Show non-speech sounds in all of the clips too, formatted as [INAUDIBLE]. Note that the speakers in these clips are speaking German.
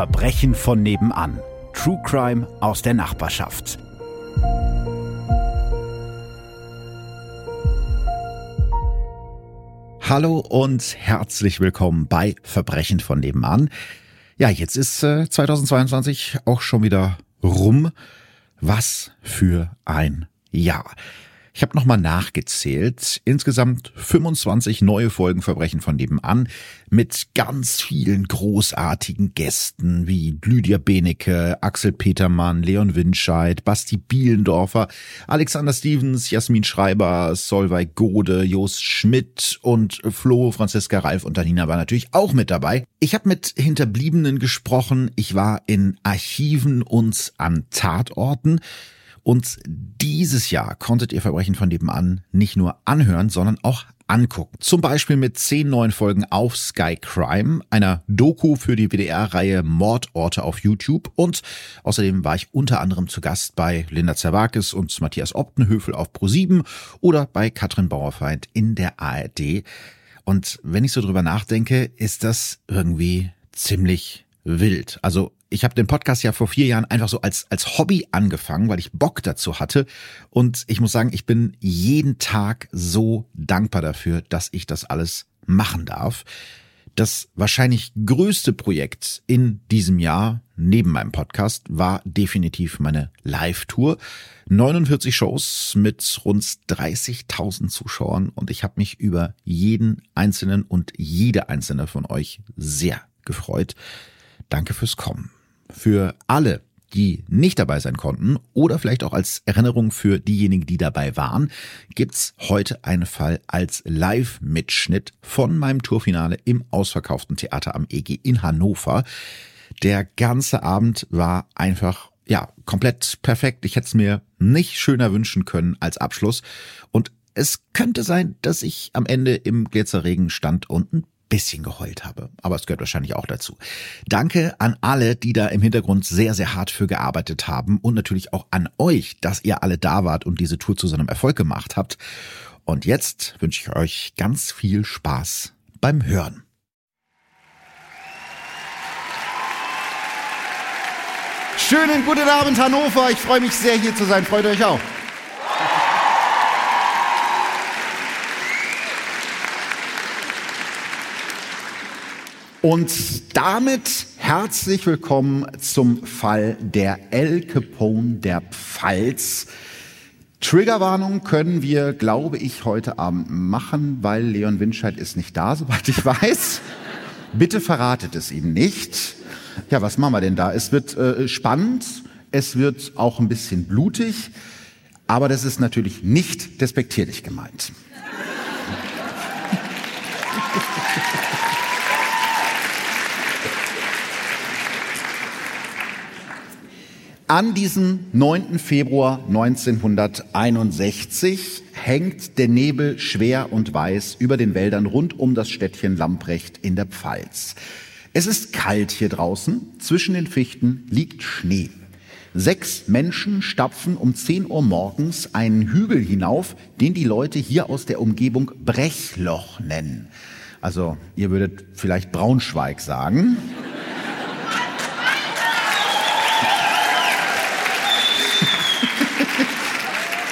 Verbrechen von nebenan. True Crime aus der Nachbarschaft. Hallo und herzlich willkommen bei Verbrechen von nebenan. Ja, jetzt ist äh, 2022 auch schon wieder rum. Was für ein Jahr. Ich habe nochmal nachgezählt. Insgesamt 25 neue Folgen Verbrechen von nebenan mit ganz vielen großartigen Gästen wie Lydia Benecke, Axel Petermann, Leon Winscheid, Basti Bielendorfer, Alexander Stevens, Jasmin Schreiber, Solveig Gode, Jos Schmidt und Flo, Franziska Ralf und Danina war natürlich auch mit dabei. Ich habe mit Hinterbliebenen gesprochen. Ich war in Archiven und an Tatorten. Und dieses Jahr konntet ihr Verbrechen von nebenan nicht nur anhören, sondern auch angucken. Zum Beispiel mit zehn neuen Folgen auf Sky Crime, einer Doku für die WDR-Reihe Mordorte auf YouTube und außerdem war ich unter anderem zu Gast bei Linda Zerwakis und Matthias Optenhöfel auf Pro7 oder bei Katrin Bauerfeind in der ARD. Und wenn ich so drüber nachdenke, ist das irgendwie ziemlich wild. Also ich habe den Podcast ja vor vier Jahren einfach so als, als Hobby angefangen, weil ich Bock dazu hatte. Und ich muss sagen, ich bin jeden Tag so dankbar dafür, dass ich das alles machen darf. Das wahrscheinlich größte Projekt in diesem Jahr neben meinem Podcast war definitiv meine Live-Tour. 49 Shows mit rund 30.000 Zuschauern und ich habe mich über jeden einzelnen und jede einzelne von euch sehr gefreut. Danke fürs Kommen. Für alle, die nicht dabei sein konnten oder vielleicht auch als Erinnerung für diejenigen, die dabei waren, gibt's heute einen Fall als Live-Mitschnitt von meinem Tourfinale im ausverkauften Theater am EG in Hannover. Der ganze Abend war einfach ja, komplett perfekt. Ich hätte es mir nicht schöner wünschen können als Abschluss. Und es könnte sein, dass ich am Ende im Glitzerregen stand und ein bisschen geheult habe. Aber es gehört wahrscheinlich auch dazu. Danke an alle, die da im Hintergrund sehr, sehr hart für gearbeitet haben und natürlich auch an euch, dass ihr alle da wart und diese Tour zu so einem Erfolg gemacht habt. Und jetzt wünsche ich euch ganz viel Spaß beim Hören. Schönen guten Abend, Hannover. Ich freue mich sehr, hier zu sein. Freut euch auch. Und damit herzlich willkommen zum Fall der El Capone der Pfalz. Triggerwarnung können wir, glaube ich, heute Abend machen, weil Leon Winscheid ist nicht da, soweit ich weiß. Bitte verratet es ihm nicht. Ja, was machen wir denn da? Es wird äh, spannend, es wird auch ein bisschen blutig, aber das ist natürlich nicht despektierlich gemeint. An diesem 9. Februar 1961 hängt der Nebel schwer und weiß über den Wäldern rund um das Städtchen Lamprecht in der Pfalz. Es ist kalt hier draußen, zwischen den Fichten liegt Schnee. Sechs Menschen stapfen um 10 Uhr morgens einen Hügel hinauf, den die Leute hier aus der Umgebung Brechloch nennen. Also ihr würdet vielleicht Braunschweig sagen.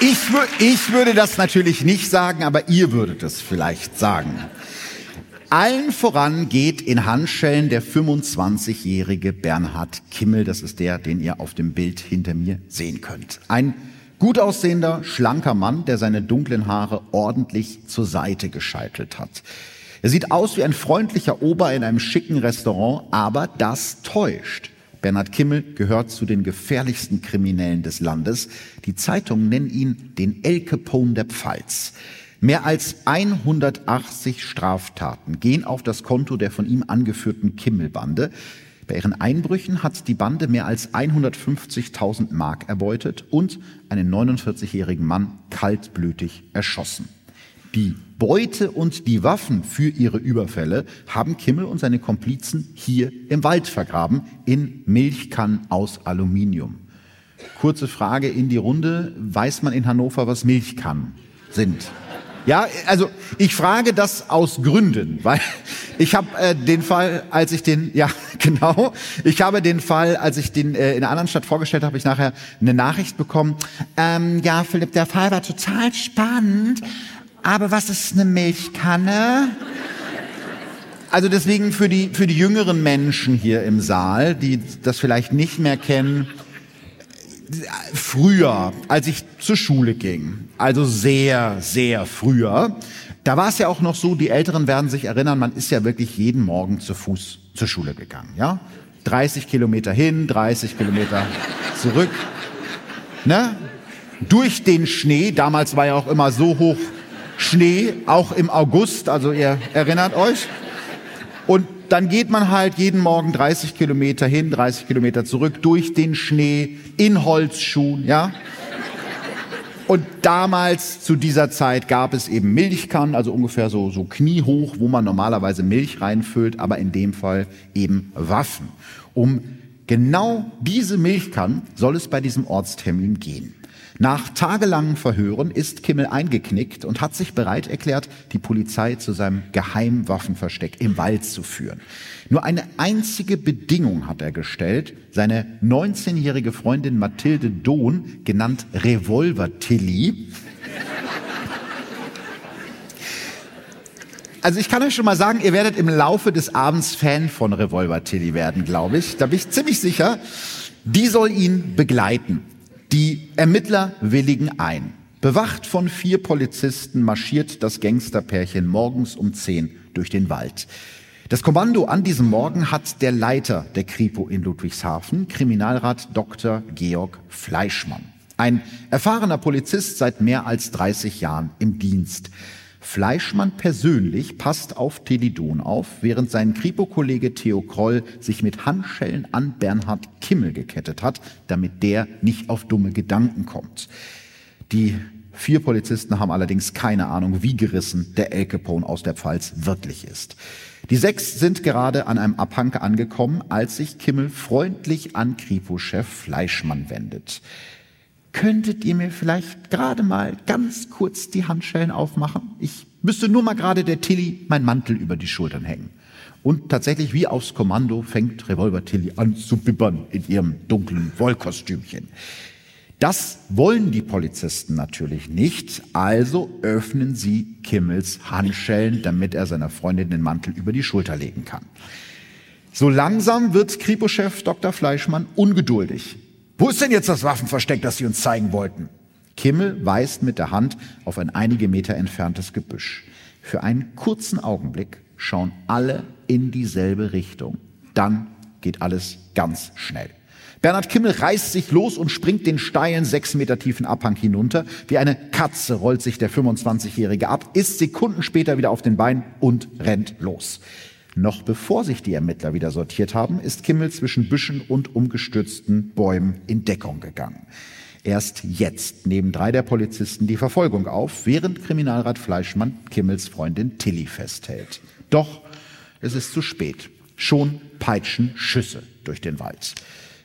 Ich, ich würde das natürlich nicht sagen, aber ihr würdet es vielleicht sagen. Allen voran geht in Handschellen der 25-jährige Bernhard Kimmel. Das ist der, den ihr auf dem Bild hinter mir sehen könnt. Ein gut aussehender, schlanker Mann, der seine dunklen Haare ordentlich zur Seite gescheitelt hat. Er sieht aus wie ein freundlicher Ober in einem schicken Restaurant, aber das täuscht. Bernhard Kimmel gehört zu den gefährlichsten Kriminellen des Landes. Die Zeitungen nennen ihn den El Capone der Pfalz. Mehr als 180 Straftaten gehen auf das Konto der von ihm angeführten Kimmel-Bande. Bei ihren Einbrüchen hat die Bande mehr als 150.000 Mark erbeutet und einen 49-jährigen Mann kaltblütig erschossen. Die Beute und die Waffen für ihre Überfälle haben Kimmel und seine Komplizen hier im Wald vergraben, in Milchkannen aus Aluminium. Kurze Frage in die Runde. Weiß man in Hannover, was Milchkannen sind? Ja, also ich frage das aus Gründen, weil [LAUGHS] ich habe äh, den Fall, als ich den, ja [LAUGHS] genau, ich habe den Fall, als ich den äh, in einer anderen Stadt vorgestellt habe, ich nachher eine Nachricht bekommen. Ähm, ja, Philipp, der Fall war total spannend, aber was ist eine Milchkanne? Also deswegen für die, für die jüngeren Menschen hier im Saal, die das vielleicht nicht mehr kennen, früher, als ich zur Schule ging, also sehr, sehr früher, da war es ja auch noch so, die Älteren werden sich erinnern, man ist ja wirklich jeden Morgen zu Fuß zur Schule gegangen, ja? 30 Kilometer hin, 30 Kilometer zurück, ne? Durch den Schnee, damals war ja auch immer so hoch Schnee, auch im August, also ihr erinnert euch. Und dann geht man halt jeden Morgen 30 Kilometer hin, 30 Kilometer zurück durch den Schnee in Holzschuhen, ja. Und damals zu dieser Zeit gab es eben Milchkannen, also ungefähr so, so kniehoch, wo man normalerweise Milch reinfüllt, aber in dem Fall eben Waffen. Um genau diese Milchkannen soll es bei diesem Ortstermin gehen. Nach tagelangen Verhören ist Kimmel eingeknickt und hat sich bereit erklärt, die Polizei zu seinem Geheimwaffenversteck im Wald zu führen. Nur eine einzige Bedingung hat er gestellt. Seine 19-jährige Freundin Mathilde Dohn, genannt Revolver Tilly, Also ich kann euch schon mal sagen, ihr werdet im Laufe des Abends Fan von Revolver Tilly werden, glaube ich. Da bin ich ziemlich sicher. Die soll ihn begleiten. Die Ermittler willigen ein. Bewacht von vier Polizisten marschiert das Gangsterpärchen morgens um zehn durch den Wald. Das Kommando an diesem Morgen hat der Leiter der Kripo in Ludwigshafen, Kriminalrat Dr. Georg Fleischmann. Ein erfahrener Polizist seit mehr als 30 Jahren im Dienst. Fleischmann persönlich passt auf Telidon auf, während sein Kripo-Kollege Theo Kroll sich mit Handschellen an Bernhard Kimmel gekettet hat, damit der nicht auf dumme Gedanken kommt. Die vier Polizisten haben allerdings keine Ahnung, wie gerissen der El Capone aus der Pfalz wirklich ist. Die sechs sind gerade an einem Abhang angekommen, als sich Kimmel freundlich an Kripo-Chef Fleischmann wendet. Könntet ihr mir vielleicht gerade mal ganz kurz die Handschellen aufmachen? Ich müsste nur mal gerade der Tilly mein Mantel über die Schultern hängen. Und tatsächlich wie aufs Kommando fängt Revolver Tilly an zu bibbern in ihrem dunklen Wollkostümchen. Das wollen die Polizisten natürlich nicht, also öffnen sie Kimmels Handschellen, damit er seiner Freundin den Mantel über die Schulter legen kann. So langsam wird Kripo-Chef Dr. Fleischmann ungeduldig. Wo ist denn jetzt das Waffenversteck, das Sie uns zeigen wollten? Kimmel weist mit der Hand auf ein einige Meter entferntes Gebüsch. Für einen kurzen Augenblick schauen alle in dieselbe Richtung. Dann geht alles ganz schnell. Bernhard Kimmel reißt sich los und springt den steilen, sechs Meter tiefen Abhang hinunter. Wie eine Katze rollt sich der 25-Jährige ab, ist Sekunden später wieder auf den Beinen und rennt los. Noch bevor sich die Ermittler wieder sortiert haben, ist Kimmel zwischen Büschen und umgestürzten Bäumen in Deckung gegangen. Erst jetzt nehmen drei der Polizisten die Verfolgung auf, während Kriminalrat Fleischmann Kimmels Freundin Tilly festhält. Doch es ist zu spät. Schon peitschen Schüsse durch den Wald.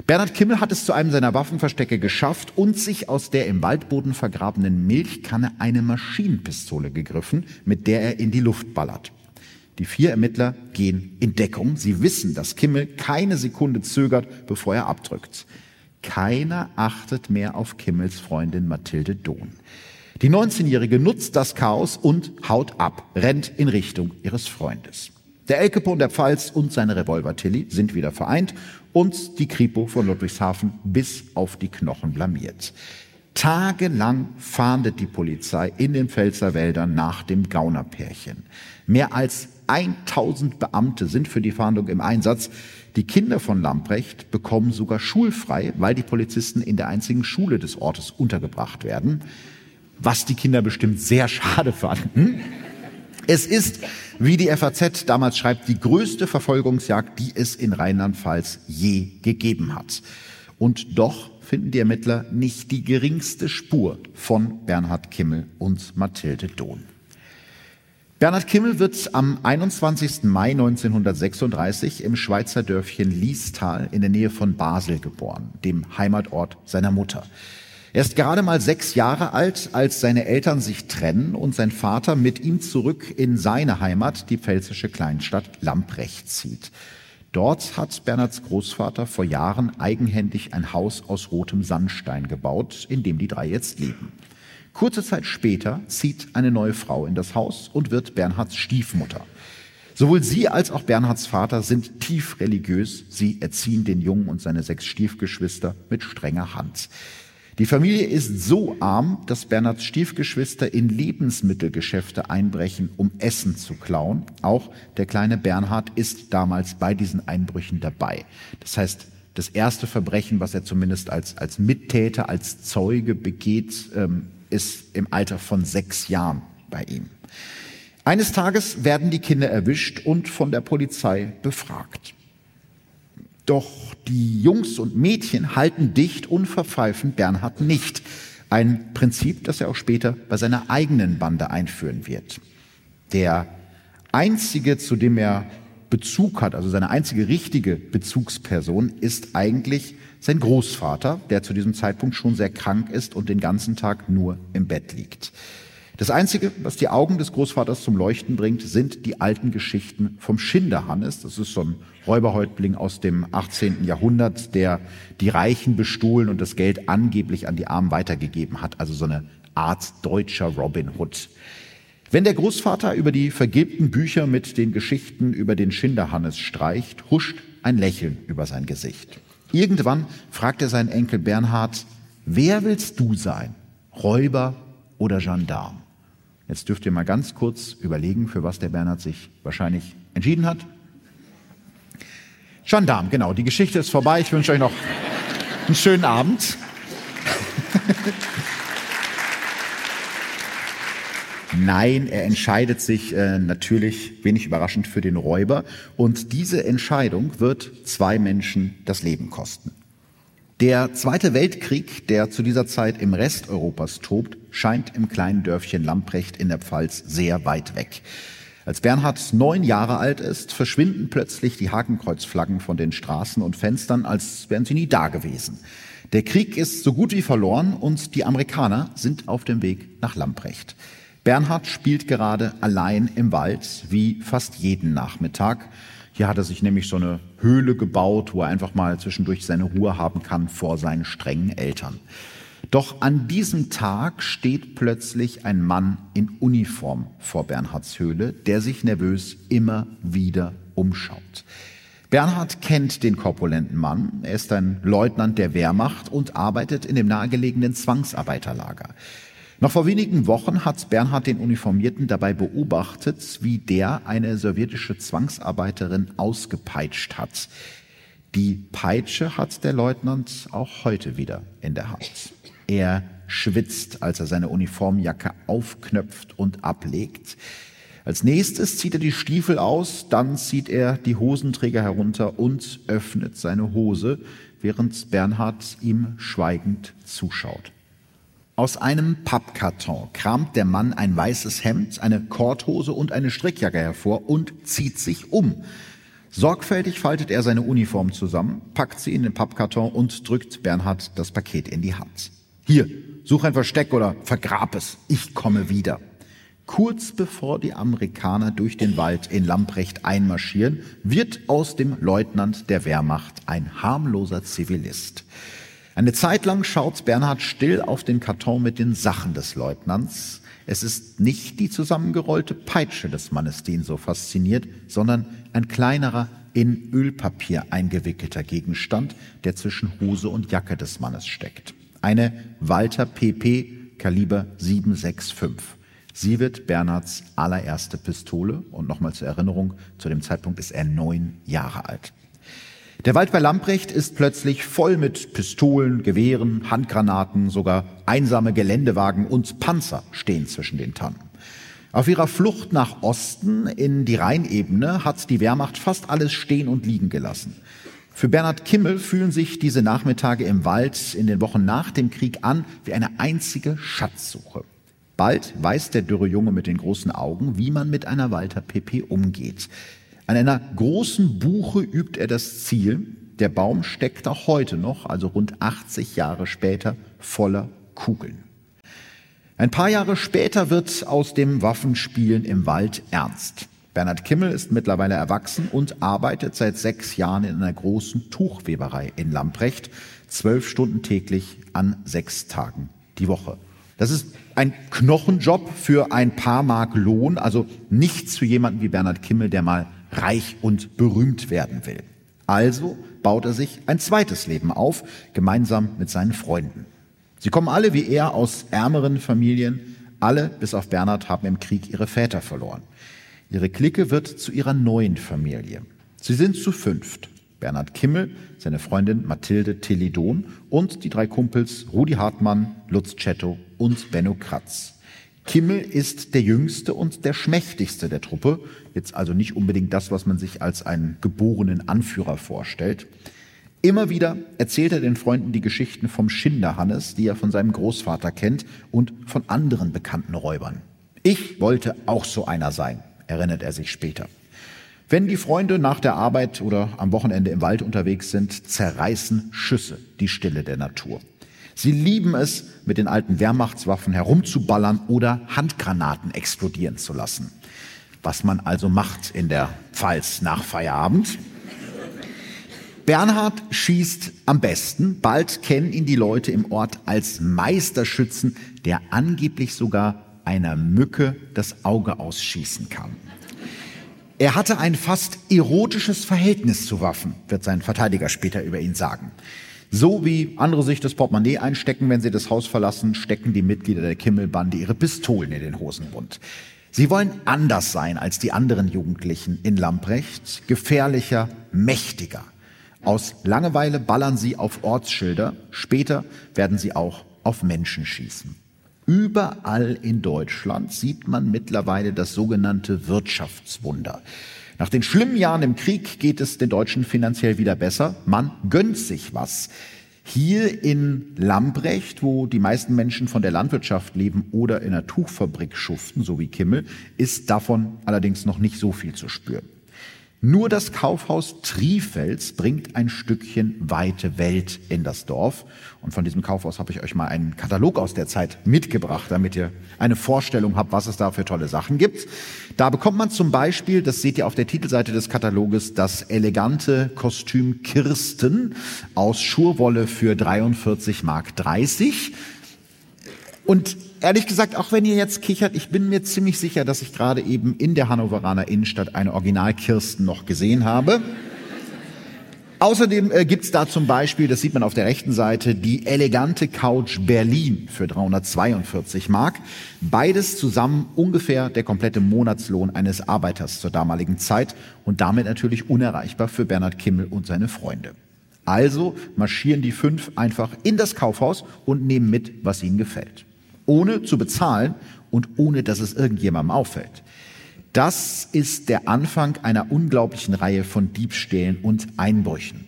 Bernhard Kimmel hat es zu einem seiner Waffenverstecke geschafft und sich aus der im Waldboden vergrabenen Milchkanne eine Maschinenpistole gegriffen, mit der er in die Luft ballert. Die vier Ermittler gehen in Deckung. Sie wissen, dass Kimmel keine Sekunde zögert, bevor er abdrückt. Keiner achtet mehr auf Kimmels Freundin Mathilde Dohn. Die 19-Jährige nutzt das Chaos und haut ab, rennt in Richtung ihres Freundes. Der Elkepo der Pfalz und seine Revolver Tilly sind wieder vereint und die Kripo von Ludwigshafen bis auf die Knochen blamiert. Tagelang fahndet die Polizei in den Pfälzer Wäldern nach dem Gaunerpärchen. Mehr als 1000 Beamte sind für die Fahndung im Einsatz. Die Kinder von Lamprecht bekommen sogar schulfrei, weil die Polizisten in der einzigen Schule des Ortes untergebracht werden, was die Kinder bestimmt sehr schade fanden. Es ist, wie die FAZ damals schreibt, die größte Verfolgungsjagd, die es in Rheinland-Pfalz je gegeben hat. Und doch finden die Ermittler nicht die geringste Spur von Bernhard Kimmel und Mathilde Dohn. Bernhard Kimmel wird am 21. Mai 1936 im Schweizer Dörfchen Liestal in der Nähe von Basel geboren, dem Heimatort seiner Mutter. Er ist gerade mal sechs Jahre alt, als seine Eltern sich trennen und sein Vater mit ihm zurück in seine Heimat, die pfälzische Kleinstadt Lamprecht, zieht. Dort hat Bernhards Großvater vor Jahren eigenhändig ein Haus aus rotem Sandstein gebaut, in dem die drei jetzt leben. Kurze Zeit später zieht eine neue Frau in das Haus und wird Bernhards Stiefmutter. Sowohl sie als auch Bernhards Vater sind tief religiös. Sie erziehen den Jungen und seine sechs Stiefgeschwister mit strenger Hand. Die Familie ist so arm, dass Bernhards Stiefgeschwister in Lebensmittelgeschäfte einbrechen, um Essen zu klauen. Auch der kleine Bernhard ist damals bei diesen Einbrüchen dabei. Das heißt, das erste Verbrechen, was er zumindest als, als Mittäter, als Zeuge begeht, ähm, ist im Alter von sechs Jahren bei ihm. Eines Tages werden die Kinder erwischt und von der Polizei befragt. Doch die Jungs und Mädchen halten dicht und verpfeifen Bernhard nicht. Ein Prinzip, das er auch später bei seiner eigenen Bande einführen wird. Der einzige, zu dem er Bezug hat, also seine einzige richtige Bezugsperson, ist eigentlich sein Großvater, der zu diesem Zeitpunkt schon sehr krank ist und den ganzen Tag nur im Bett liegt. Das Einzige, was die Augen des Großvaters zum Leuchten bringt, sind die alten Geschichten vom Schinderhannes. Das ist so ein Räuberhäuptling aus dem 18. Jahrhundert, der die Reichen bestohlen und das Geld angeblich an die Armen weitergegeben hat. Also so eine Art deutscher Robin Hood. Wenn der Großvater über die vergilbten Bücher mit den Geschichten über den Schinderhannes streicht, huscht ein Lächeln über sein Gesicht. Irgendwann fragt er seinen Enkel Bernhard, wer willst du sein? Räuber oder Gendarm? Jetzt dürft ihr mal ganz kurz überlegen, für was der Bernhard sich wahrscheinlich entschieden hat. Gendarm, genau. Die Geschichte ist vorbei. Ich wünsche euch noch einen schönen Abend. [LAUGHS] Nein, er entscheidet sich äh, natürlich wenig überraschend für den Räuber. Und diese Entscheidung wird zwei Menschen das Leben kosten. Der Zweite Weltkrieg, der zu dieser Zeit im Rest Europas tobt, scheint im kleinen Dörfchen Lamprecht in der Pfalz sehr weit weg. Als Bernhard neun Jahre alt ist, verschwinden plötzlich die Hakenkreuzflaggen von den Straßen und Fenstern, als wären sie nie da gewesen. Der Krieg ist so gut wie verloren und die Amerikaner sind auf dem Weg nach Lamprecht. Bernhard spielt gerade allein im Wald, wie fast jeden Nachmittag. Hier hat er sich nämlich so eine Höhle gebaut, wo er einfach mal zwischendurch seine Ruhe haben kann vor seinen strengen Eltern. Doch an diesem Tag steht plötzlich ein Mann in Uniform vor Bernhards Höhle, der sich nervös immer wieder umschaut. Bernhard kennt den korpulenten Mann. Er ist ein Leutnant der Wehrmacht und arbeitet in dem nahegelegenen Zwangsarbeiterlager. Noch vor wenigen Wochen hat Bernhard den Uniformierten dabei beobachtet, wie der eine sowjetische Zwangsarbeiterin ausgepeitscht hat. Die Peitsche hat der Leutnant auch heute wieder in der Hand. Er schwitzt, als er seine Uniformjacke aufknöpft und ablegt. Als nächstes zieht er die Stiefel aus, dann zieht er die Hosenträger herunter und öffnet seine Hose, während Bernhard ihm schweigend zuschaut. Aus einem Pappkarton kramt der Mann ein weißes Hemd, eine Korthose und eine Strickjacke hervor und zieht sich um. Sorgfältig faltet er seine Uniform zusammen, packt sie in den Pappkarton und drückt Bernhard das Paket in die Hand. Hier, such ein Versteck oder vergrab es. Ich komme wieder. Kurz bevor die Amerikaner durch den Wald in Lamprecht einmarschieren, wird aus dem Leutnant der Wehrmacht ein harmloser Zivilist. Eine Zeit lang schaut Bernhard still auf den Karton mit den Sachen des Leutnants. Es ist nicht die zusammengerollte Peitsche des Mannes, die ihn so fasziniert, sondern ein kleinerer, in Ölpapier eingewickelter Gegenstand, der zwischen Hose und Jacke des Mannes steckt. Eine Walter PP Kaliber 765. Sie wird Bernhards allererste Pistole und nochmal zur Erinnerung, zu dem Zeitpunkt ist er neun Jahre alt. Der Wald bei Lamprecht ist plötzlich voll mit Pistolen, Gewehren, Handgranaten, sogar einsame Geländewagen und Panzer stehen zwischen den Tannen. Auf ihrer Flucht nach Osten in die Rheinebene hat die Wehrmacht fast alles stehen und liegen gelassen. Für Bernhard Kimmel fühlen sich diese Nachmittage im Wald in den Wochen nach dem Krieg an wie eine einzige Schatzsuche. Bald weiß der dürre Junge mit den großen Augen, wie man mit einer Walter PP umgeht. An einer großen Buche übt er das Ziel. Der Baum steckt auch heute noch, also rund 80 Jahre später, voller Kugeln. Ein paar Jahre später wird aus dem Waffenspielen im Wald ernst. Bernhard Kimmel ist mittlerweile erwachsen und arbeitet seit sechs Jahren in einer großen Tuchweberei in Lamprecht, zwölf Stunden täglich an sechs Tagen die Woche. Das ist ein Knochenjob für ein paar Mark Lohn, also nichts für jemanden wie Bernhard Kimmel, der mal reich und berühmt werden will. Also baut er sich ein zweites Leben auf, gemeinsam mit seinen Freunden. Sie kommen alle wie er aus ärmeren Familien. Alle, bis auf Bernhard, haben im Krieg ihre Väter verloren. Ihre Clique wird zu ihrer neuen Familie. Sie sind zu fünft. Bernhard Kimmel, seine Freundin Mathilde Tillidon und die drei Kumpels Rudi Hartmann, Lutz Cetto und Benno Kratz. Kimmel ist der jüngste und der schmächtigste der Truppe, jetzt also nicht unbedingt das, was man sich als einen geborenen Anführer vorstellt. Immer wieder erzählt er den Freunden die Geschichten vom Schinderhannes, die er von seinem Großvater kennt und von anderen bekannten Räubern. Ich wollte auch so einer sein, erinnert er sich später. Wenn die Freunde nach der Arbeit oder am Wochenende im Wald unterwegs sind, zerreißen Schüsse die Stille der Natur. Sie lieben es, mit den alten Wehrmachtswaffen herumzuballern oder Handgranaten explodieren zu lassen. Was man also macht in der Pfalz nach Feierabend. Bernhard schießt am besten. Bald kennen ihn die Leute im Ort als Meisterschützen, der angeblich sogar einer Mücke das Auge ausschießen kann. Er hatte ein fast erotisches Verhältnis zu Waffen, wird sein Verteidiger später über ihn sagen. So wie andere sich das Portemonnaie einstecken, wenn sie das Haus verlassen, stecken die Mitglieder der Kimmelbande ihre Pistolen in den Hosenbund. Sie wollen anders sein als die anderen Jugendlichen in Lamprecht, gefährlicher, mächtiger. Aus Langeweile ballern sie auf Ortsschilder, später werden sie auch auf Menschen schießen. Überall in Deutschland sieht man mittlerweile das sogenannte Wirtschaftswunder. Nach den schlimmen Jahren im Krieg geht es den Deutschen finanziell wieder besser. Man gönnt sich was. Hier in Lambrecht, wo die meisten Menschen von der Landwirtschaft leben oder in einer Tuchfabrik schuften, so wie Kimmel, ist davon allerdings noch nicht so viel zu spüren. Nur das Kaufhaus Trifels bringt ein Stückchen weite Welt in das Dorf. Und von diesem Kaufhaus habe ich euch mal einen Katalog aus der Zeit mitgebracht, damit ihr eine Vorstellung habt, was es da für tolle Sachen gibt. Da bekommt man zum Beispiel, das seht ihr auf der Titelseite des Kataloges, das elegante Kostüm Kirsten aus Schurwolle für 43 Mark 30. Und ehrlich gesagt, auch wenn ihr jetzt kichert, ich bin mir ziemlich sicher, dass ich gerade eben in der Hannoveraner Innenstadt eine Original-Kirsten noch gesehen habe. Außerdem äh, gibt's da zum Beispiel, das sieht man auf der rechten Seite, die elegante Couch Berlin für 342 Mark. Beides zusammen ungefähr der komplette Monatslohn eines Arbeiters zur damaligen Zeit und damit natürlich unerreichbar für Bernhard Kimmel und seine Freunde. Also marschieren die fünf einfach in das Kaufhaus und nehmen mit, was ihnen gefällt ohne zu bezahlen und ohne dass es irgendjemandem auffällt. Das ist der Anfang einer unglaublichen Reihe von Diebstählen und Einbrüchen.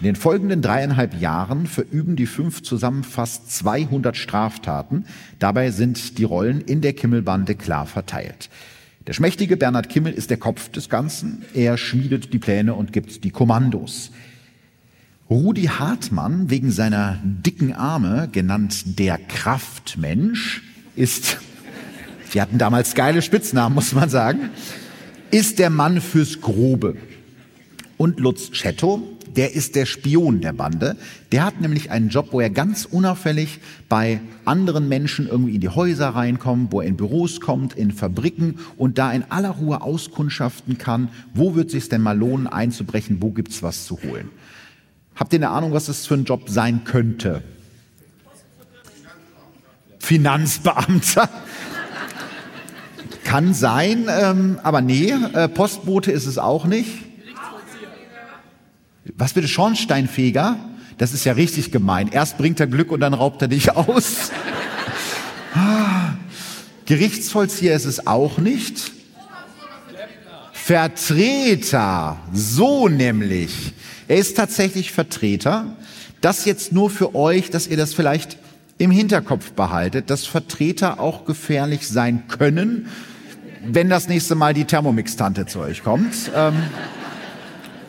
In den folgenden dreieinhalb Jahren verüben die fünf zusammen fast 200 Straftaten. Dabei sind die Rollen in der Kimmelbande klar verteilt. Der schmächtige Bernhard Kimmel ist der Kopf des Ganzen. Er schmiedet die Pläne und gibt die Kommandos. Rudi Hartmann, wegen seiner dicken Arme, genannt der Kraftmensch, ist, [LAUGHS] wir hatten damals geile Spitznamen, muss man sagen, ist der Mann fürs Grobe. Und Lutz Cetto, der ist der Spion der Bande. Der hat nämlich einen Job, wo er ganz unauffällig bei anderen Menschen irgendwie in die Häuser reinkommt, wo er in Büros kommt, in Fabriken und da in aller Ruhe auskundschaften kann, wo wird es sich denn mal lohnen einzubrechen, wo gibt's was zu holen. Habt ihr eine Ahnung, was das für ein Job sein könnte? Finanzbeamter. Kann sein, ähm, aber nee, äh, Postbote ist es auch nicht. Was bitte, Schornsteinfeger? Das ist ja richtig gemein. Erst bringt er Glück und dann raubt er dich aus. [LAUGHS] Gerichtsvollzieher ist es auch nicht. Vertreter, so nämlich. Er ist tatsächlich Vertreter. Das jetzt nur für euch, dass ihr das vielleicht im Hinterkopf behaltet, dass Vertreter auch gefährlich sein können, wenn das nächste Mal die Thermomix-Tante zu euch kommt. Ähm,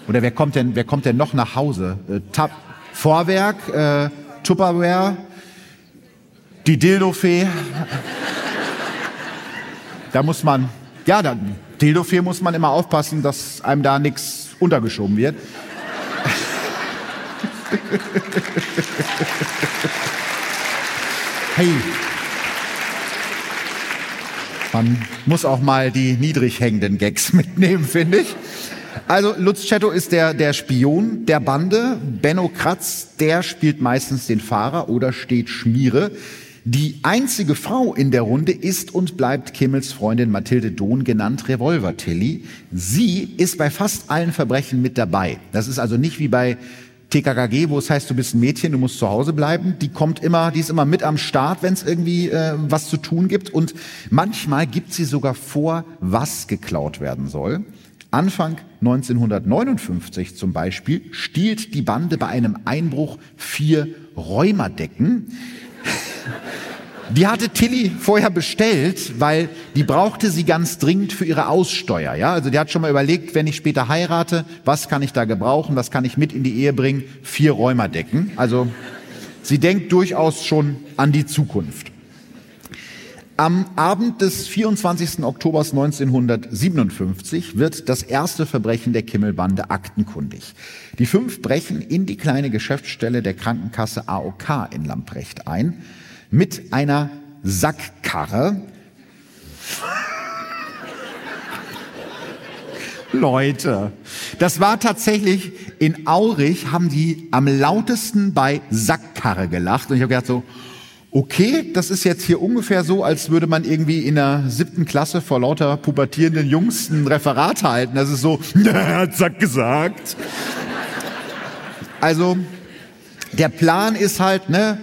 oder wer kommt denn, wer kommt denn noch nach Hause? Äh, Tab Vorwerk, äh, Tupperware. Die Dildofee. Da muss man, ja, da, Dildofee muss man immer aufpassen, dass einem da nichts untergeschoben wird. [LAUGHS] hey. Man muss auch mal die niedrig hängenden Gags [LAUGHS] mitnehmen, finde ich. Also Lutz Cetto ist der, der Spion der Bande. Benno Kratz, der spielt meistens den Fahrer oder steht Schmiere. Die einzige Frau in der Runde ist und bleibt Kimmels Freundin Mathilde Dohn, genannt Revolver Tilly. Sie ist bei fast allen Verbrechen mit dabei. Das ist also nicht wie bei TKKG, wo es heißt, du bist ein Mädchen, du musst zu Hause bleiben. Die kommt immer, die ist immer mit am Start, wenn es irgendwie äh, was zu tun gibt. Und manchmal gibt sie sogar vor, was geklaut werden soll. Anfang 1959 zum Beispiel stiehlt die Bande bei einem Einbruch vier Räumerdecken. Die hatte Tilly vorher bestellt, weil die brauchte sie ganz dringend für ihre Aussteuer. Ja, also die hat schon mal überlegt, wenn ich später heirate, was kann ich da gebrauchen, was kann ich mit in die Ehe bringen? Vier Räumerdecken. Also sie denkt durchaus schon an die Zukunft. Am Abend des 24. Oktober 1957 wird das erste Verbrechen der Kimmelbande aktenkundig. Die fünf brechen in die kleine Geschäftsstelle der Krankenkasse AOK in Lamprecht ein mit einer Sackkarre. [LAUGHS] Leute, das war tatsächlich in Aurich, haben die am lautesten bei Sackkarre gelacht. Und ich habe gedacht so, okay, das ist jetzt hier ungefähr so, als würde man irgendwie in der siebten Klasse vor lauter pubertierenden Jungs ein Referat halten. Das ist so, [LAUGHS] Sack gesagt. Also, der Plan ist halt, ne,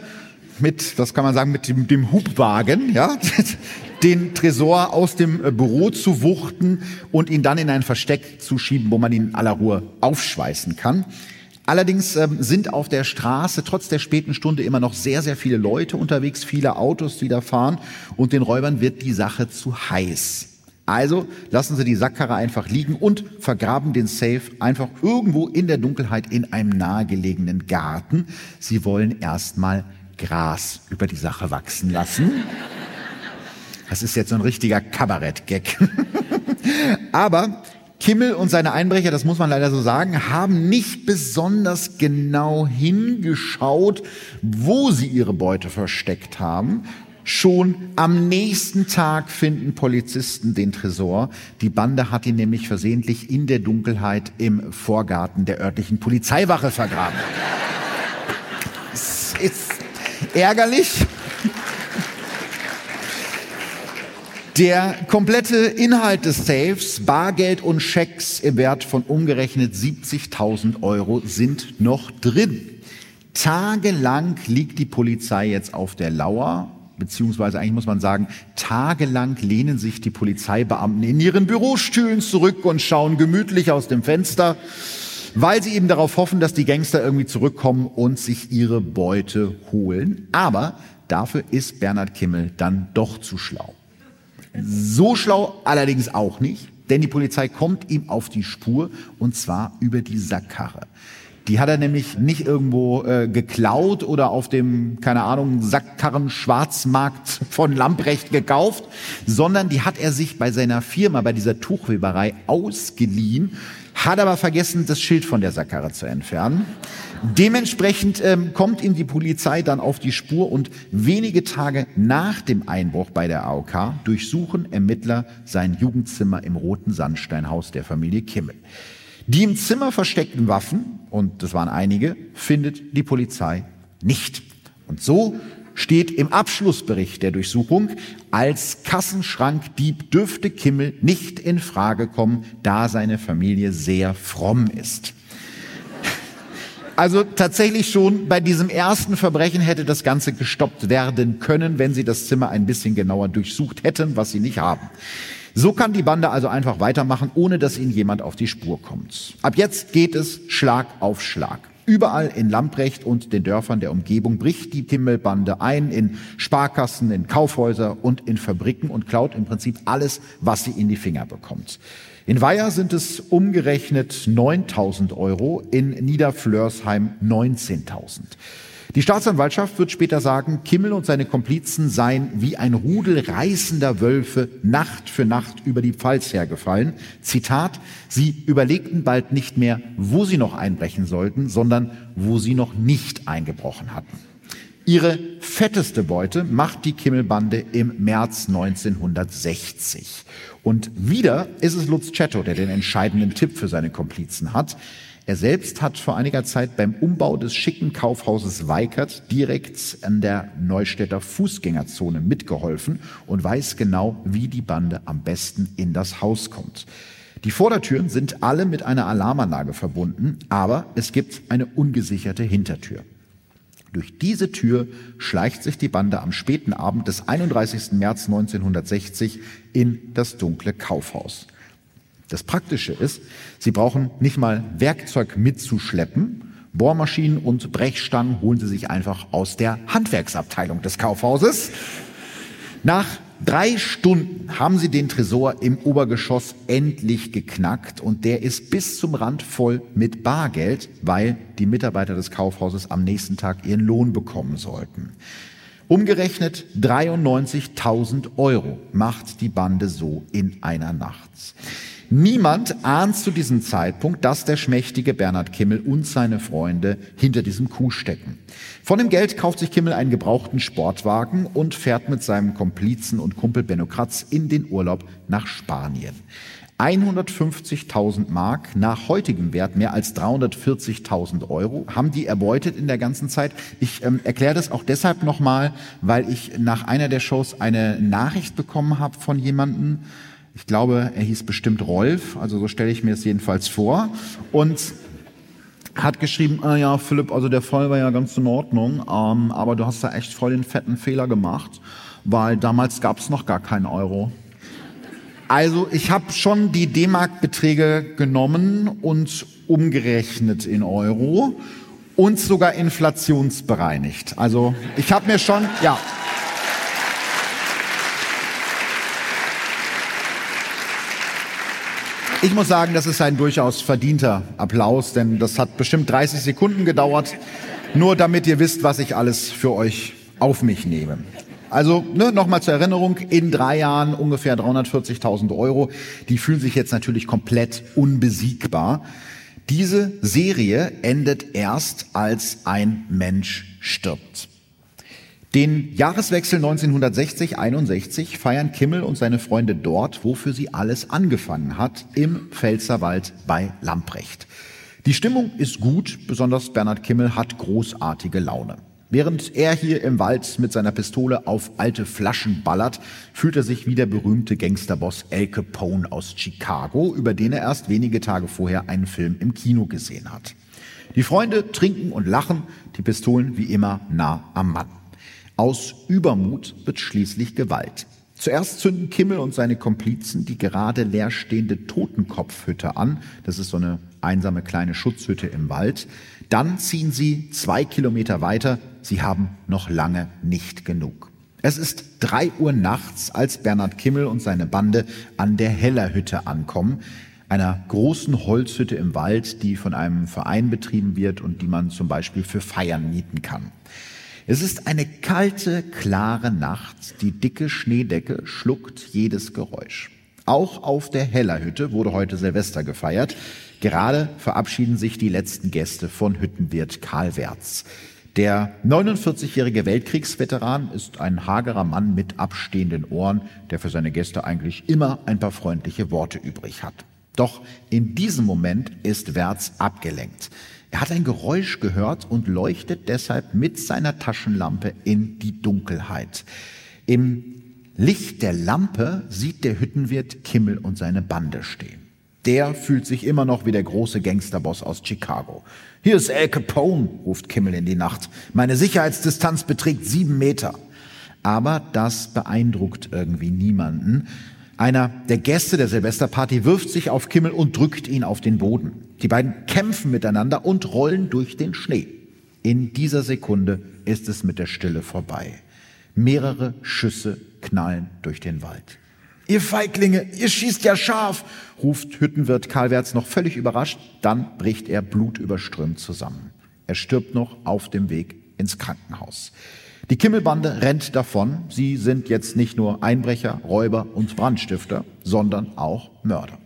mit, was kann man sagen, mit dem, dem Hubwagen, ja, [LAUGHS] den Tresor aus dem äh, Büro zu wuchten und ihn dann in ein Versteck zu schieben, wo man ihn in aller Ruhe aufschweißen kann. Allerdings ähm, sind auf der Straße trotz der späten Stunde immer noch sehr, sehr viele Leute unterwegs, viele Autos, die da fahren und den Räubern wird die Sache zu heiß. Also lassen Sie die Sackkarre einfach liegen und vergraben den Safe einfach irgendwo in der Dunkelheit in einem nahegelegenen Garten. Sie wollen erstmal Gras über die Sache wachsen lassen. Das ist jetzt so ein richtiger Kabarett-Gag. [LAUGHS] Aber Kimmel und seine Einbrecher, das muss man leider so sagen, haben nicht besonders genau hingeschaut, wo sie ihre Beute versteckt haben. Schon am nächsten Tag finden Polizisten den Tresor. Die Bande hat ihn nämlich versehentlich in der Dunkelheit im Vorgarten der örtlichen Polizeiwache vergraben. Es ist ärgerlich. Der komplette Inhalt des Safes, Bargeld und Schecks im Wert von umgerechnet 70.000 Euro sind noch drin. Tagelang liegt die Polizei jetzt auf der Lauer, beziehungsweise eigentlich muss man sagen, tagelang lehnen sich die Polizeibeamten in ihren Bürostühlen zurück und schauen gemütlich aus dem Fenster, weil sie eben darauf hoffen, dass die Gangster irgendwie zurückkommen und sich ihre Beute holen. Aber dafür ist Bernhard Kimmel dann doch zu schlau. So schlau allerdings auch nicht, denn die Polizei kommt ihm auf die Spur und zwar über die Sackkarre. Die hat er nämlich nicht irgendwo äh, geklaut oder auf dem, keine Ahnung, Sackkarren-Schwarzmarkt von Lamprecht gekauft, sondern die hat er sich bei seiner Firma, bei dieser Tuchweberei ausgeliehen, hat aber vergessen, das Schild von der Sackkarre zu entfernen. Dementsprechend ähm, kommt ihm die Polizei dann auf die Spur und wenige Tage nach dem Einbruch bei der AOK durchsuchen Ermittler sein Jugendzimmer im roten Sandsteinhaus der Familie Kimmel. Die im Zimmer versteckten Waffen, und das waren einige, findet die Polizei nicht. Und so steht im Abschlussbericht der Durchsuchung, als Kassenschrankdieb dürfte Kimmel nicht in Frage kommen, da seine Familie sehr fromm ist. Also tatsächlich schon bei diesem ersten Verbrechen hätte das Ganze gestoppt werden können, wenn sie das Zimmer ein bisschen genauer durchsucht hätten, was sie nicht haben. So kann die Bande also einfach weitermachen, ohne dass ihnen jemand auf die Spur kommt. Ab jetzt geht es Schlag auf Schlag. Überall in Lamprecht und den Dörfern der Umgebung bricht die Kimmelbande ein, in Sparkassen, in Kaufhäuser und in Fabriken und klaut im Prinzip alles, was sie in die Finger bekommt. In Weiher sind es umgerechnet 9000 Euro, in Niederflörsheim 19.000. Die Staatsanwaltschaft wird später sagen, Kimmel und seine Komplizen seien wie ein Rudel reißender Wölfe Nacht für Nacht über die Pfalz hergefallen. Zitat, sie überlegten bald nicht mehr, wo sie noch einbrechen sollten, sondern wo sie noch nicht eingebrochen hatten. Ihre fetteste Beute macht die Kimmelbande im März 1960. Und wieder ist es Lutz Cetto, der den entscheidenden Tipp für seine Komplizen hat. Er selbst hat vor einiger Zeit beim Umbau des schicken Kaufhauses Weikert direkt an der Neustädter Fußgängerzone mitgeholfen und weiß genau, wie die Bande am besten in das Haus kommt. Die Vordertüren sind alle mit einer Alarmanlage verbunden, aber es gibt eine ungesicherte Hintertür. Durch diese Tür schleicht sich die Bande am späten Abend des 31. März 1960 in das dunkle Kaufhaus. Das Praktische ist, Sie brauchen nicht mal Werkzeug mitzuschleppen. Bohrmaschinen und Brechstangen holen Sie sich einfach aus der Handwerksabteilung des Kaufhauses. Nach drei Stunden haben Sie den Tresor im Obergeschoss endlich geknackt und der ist bis zum Rand voll mit Bargeld, weil die Mitarbeiter des Kaufhauses am nächsten Tag ihren Lohn bekommen sollten. Umgerechnet 93.000 Euro macht die Bande so in einer Nacht. Niemand ahnt zu diesem Zeitpunkt, dass der schmächtige Bernhard Kimmel und seine Freunde hinter diesem Kuh stecken. Von dem Geld kauft sich Kimmel einen gebrauchten Sportwagen und fährt mit seinem Komplizen und Kumpel Benno Kratz in den Urlaub nach Spanien. 150.000 Mark, nach heutigem Wert mehr als 340.000 Euro, haben die erbeutet in der ganzen Zeit. Ich ähm, erkläre das auch deshalb nochmal, weil ich nach einer der Shows eine Nachricht bekommen habe von jemandem, ich glaube, er hieß bestimmt Rolf, also so stelle ich mir es jedenfalls vor. Und hat geschrieben, ah ja, Philipp, also der Fall war ja ganz in Ordnung, ähm, aber du hast da echt voll den fetten Fehler gemacht, weil damals gab es noch gar keinen Euro. Also ich habe schon die D-Mark-Beträge genommen und umgerechnet in Euro und sogar inflationsbereinigt. Also ich habe mir schon, ja. Ich muss sagen, das ist ein durchaus verdienter Applaus, denn das hat bestimmt 30 Sekunden gedauert, nur damit ihr wisst, was ich alles für euch auf mich nehme. Also ne, nochmal zur Erinnerung, in drei Jahren ungefähr 340.000 Euro. Die fühlen sich jetzt natürlich komplett unbesiegbar. Diese Serie endet erst, als ein Mensch stirbt. Den Jahreswechsel 1960-61 feiern Kimmel und seine Freunde dort, wofür sie alles angefangen hat, im Pfälzerwald bei Lamprecht. Die Stimmung ist gut, besonders Bernhard Kimmel hat großartige Laune. Während er hier im Wald mit seiner Pistole auf alte Flaschen ballert, fühlt er sich wie der berühmte Gangsterboss Al Capone aus Chicago, über den er erst wenige Tage vorher einen Film im Kino gesehen hat. Die Freunde trinken und lachen, die Pistolen wie immer nah am Mann. Aus Übermut wird schließlich Gewalt. Zuerst zünden Kimmel und seine Komplizen die gerade leerstehende Totenkopfhütte an. Das ist so eine einsame kleine Schutzhütte im Wald. Dann ziehen sie zwei Kilometer weiter. Sie haben noch lange nicht genug. Es ist drei Uhr nachts, als Bernhard Kimmel und seine Bande an der Hellerhütte ankommen, einer großen Holzhütte im Wald, die von einem Verein betrieben wird und die man zum Beispiel für Feiern mieten kann. Es ist eine kalte, klare Nacht. Die dicke Schneedecke schluckt jedes Geräusch. Auch auf der Hellerhütte wurde heute Silvester gefeiert. Gerade verabschieden sich die letzten Gäste von Hüttenwirt Karl Wertz. Der 49-jährige Weltkriegsveteran ist ein hagerer Mann mit abstehenden Ohren, der für seine Gäste eigentlich immer ein paar freundliche Worte übrig hat. Doch in diesem Moment ist Wertz abgelenkt. Er hat ein Geräusch gehört und leuchtet deshalb mit seiner Taschenlampe in die Dunkelheit. Im Licht der Lampe sieht der Hüttenwirt Kimmel und seine Bande stehen. Der fühlt sich immer noch wie der große Gangsterboss aus Chicago. Hier ist Al Capone, ruft Kimmel in die Nacht. Meine Sicherheitsdistanz beträgt sieben Meter. Aber das beeindruckt irgendwie niemanden. Einer der Gäste der Silvesterparty wirft sich auf Kimmel und drückt ihn auf den Boden. Die beiden kämpfen miteinander und rollen durch den Schnee. In dieser Sekunde ist es mit der Stille vorbei. Mehrere Schüsse knallen durch den Wald. Ihr Feiglinge, ihr schießt ja scharf, ruft Hüttenwirt Karlwärts noch völlig überrascht. Dann bricht er blutüberströmt zusammen. Er stirbt noch auf dem Weg ins Krankenhaus. Die Kimmelbande rennt davon. Sie sind jetzt nicht nur Einbrecher, Räuber und Brandstifter, sondern auch Mörder.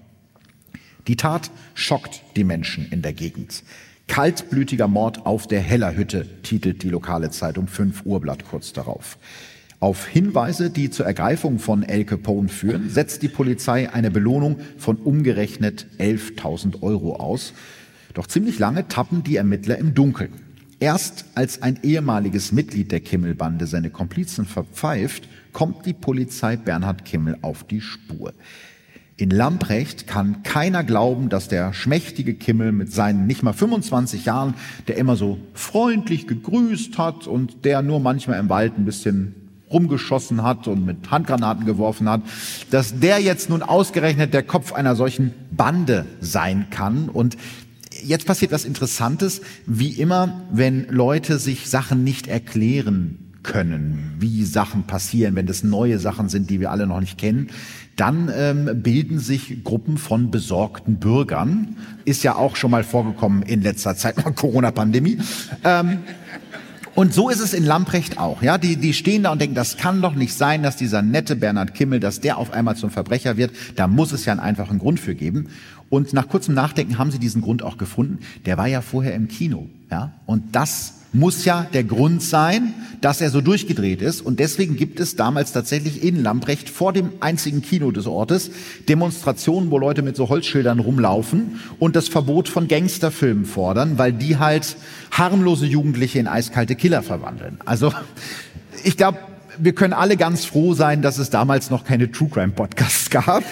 Die Tat schockt die Menschen in der Gegend. Kaltblütiger Mord auf der Hellerhütte, titelt die lokale Zeitung 5 Uhr Blatt kurz darauf. Auf Hinweise, die zur Ergreifung von El Capone führen, setzt die Polizei eine Belohnung von umgerechnet 11.000 Euro aus. Doch ziemlich lange tappen die Ermittler im Dunkeln. Erst als ein ehemaliges Mitglied der Kimmelbande seine Komplizen verpfeift, kommt die Polizei Bernhard Kimmel auf die Spur. In Lamprecht kann keiner glauben, dass der schmächtige Kimmel mit seinen nicht mal 25 Jahren, der immer so freundlich gegrüßt hat und der nur manchmal im Wald ein bisschen rumgeschossen hat und mit Handgranaten geworfen hat, dass der jetzt nun ausgerechnet der Kopf einer solchen Bande sein kann. Und jetzt passiert was Interessantes, wie immer, wenn Leute sich Sachen nicht erklären können, wie Sachen passieren, wenn das neue Sachen sind, die wir alle noch nicht kennen, dann ähm, bilden sich Gruppen von besorgten Bürgern. Ist ja auch schon mal vorgekommen in letzter Zeit, Corona-Pandemie. Ähm, und so ist es in Lamprecht auch. Ja, die, die stehen da und denken, das kann doch nicht sein, dass dieser nette Bernhard Kimmel, dass der auf einmal zum Verbrecher wird. Da muss es ja einen einfachen Grund für geben. Und nach kurzem Nachdenken haben sie diesen Grund auch gefunden. Der war ja vorher im Kino. Ja, und das muss ja der Grund sein, dass er so durchgedreht ist. Und deswegen gibt es damals tatsächlich in Lambrecht vor dem einzigen Kino des Ortes Demonstrationen, wo Leute mit so Holzschildern rumlaufen und das Verbot von Gangsterfilmen fordern, weil die halt harmlose Jugendliche in eiskalte Killer verwandeln. Also ich glaube, wir können alle ganz froh sein, dass es damals noch keine True Crime Podcasts gab.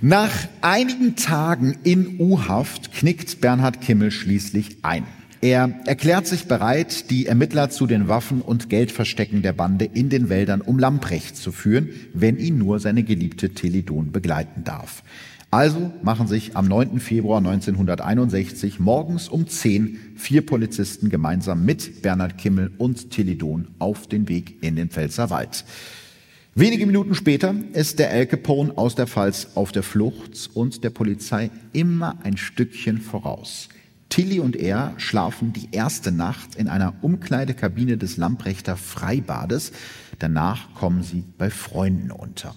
Nach einigen Tagen in U-Haft knickt Bernhard Kimmel schließlich ein. Er erklärt sich bereit, die Ermittler zu den Waffen und Geldverstecken der Bande in den Wäldern um Lamprecht zu führen, wenn ihn nur seine geliebte Telidon begleiten darf. Also machen sich am 9. Februar 1961 morgens um 10 vier Polizisten gemeinsam mit Bernhard Kimmel und Telidon auf den Weg in den Pfälzerwald. Wenige Minuten später ist der El Capone aus der Pfalz auf der Flucht und der Polizei immer ein Stückchen voraus. Tilly und er schlafen die erste Nacht in einer Umkleidekabine des Lamprechter Freibades. Danach kommen sie bei Freunden unter.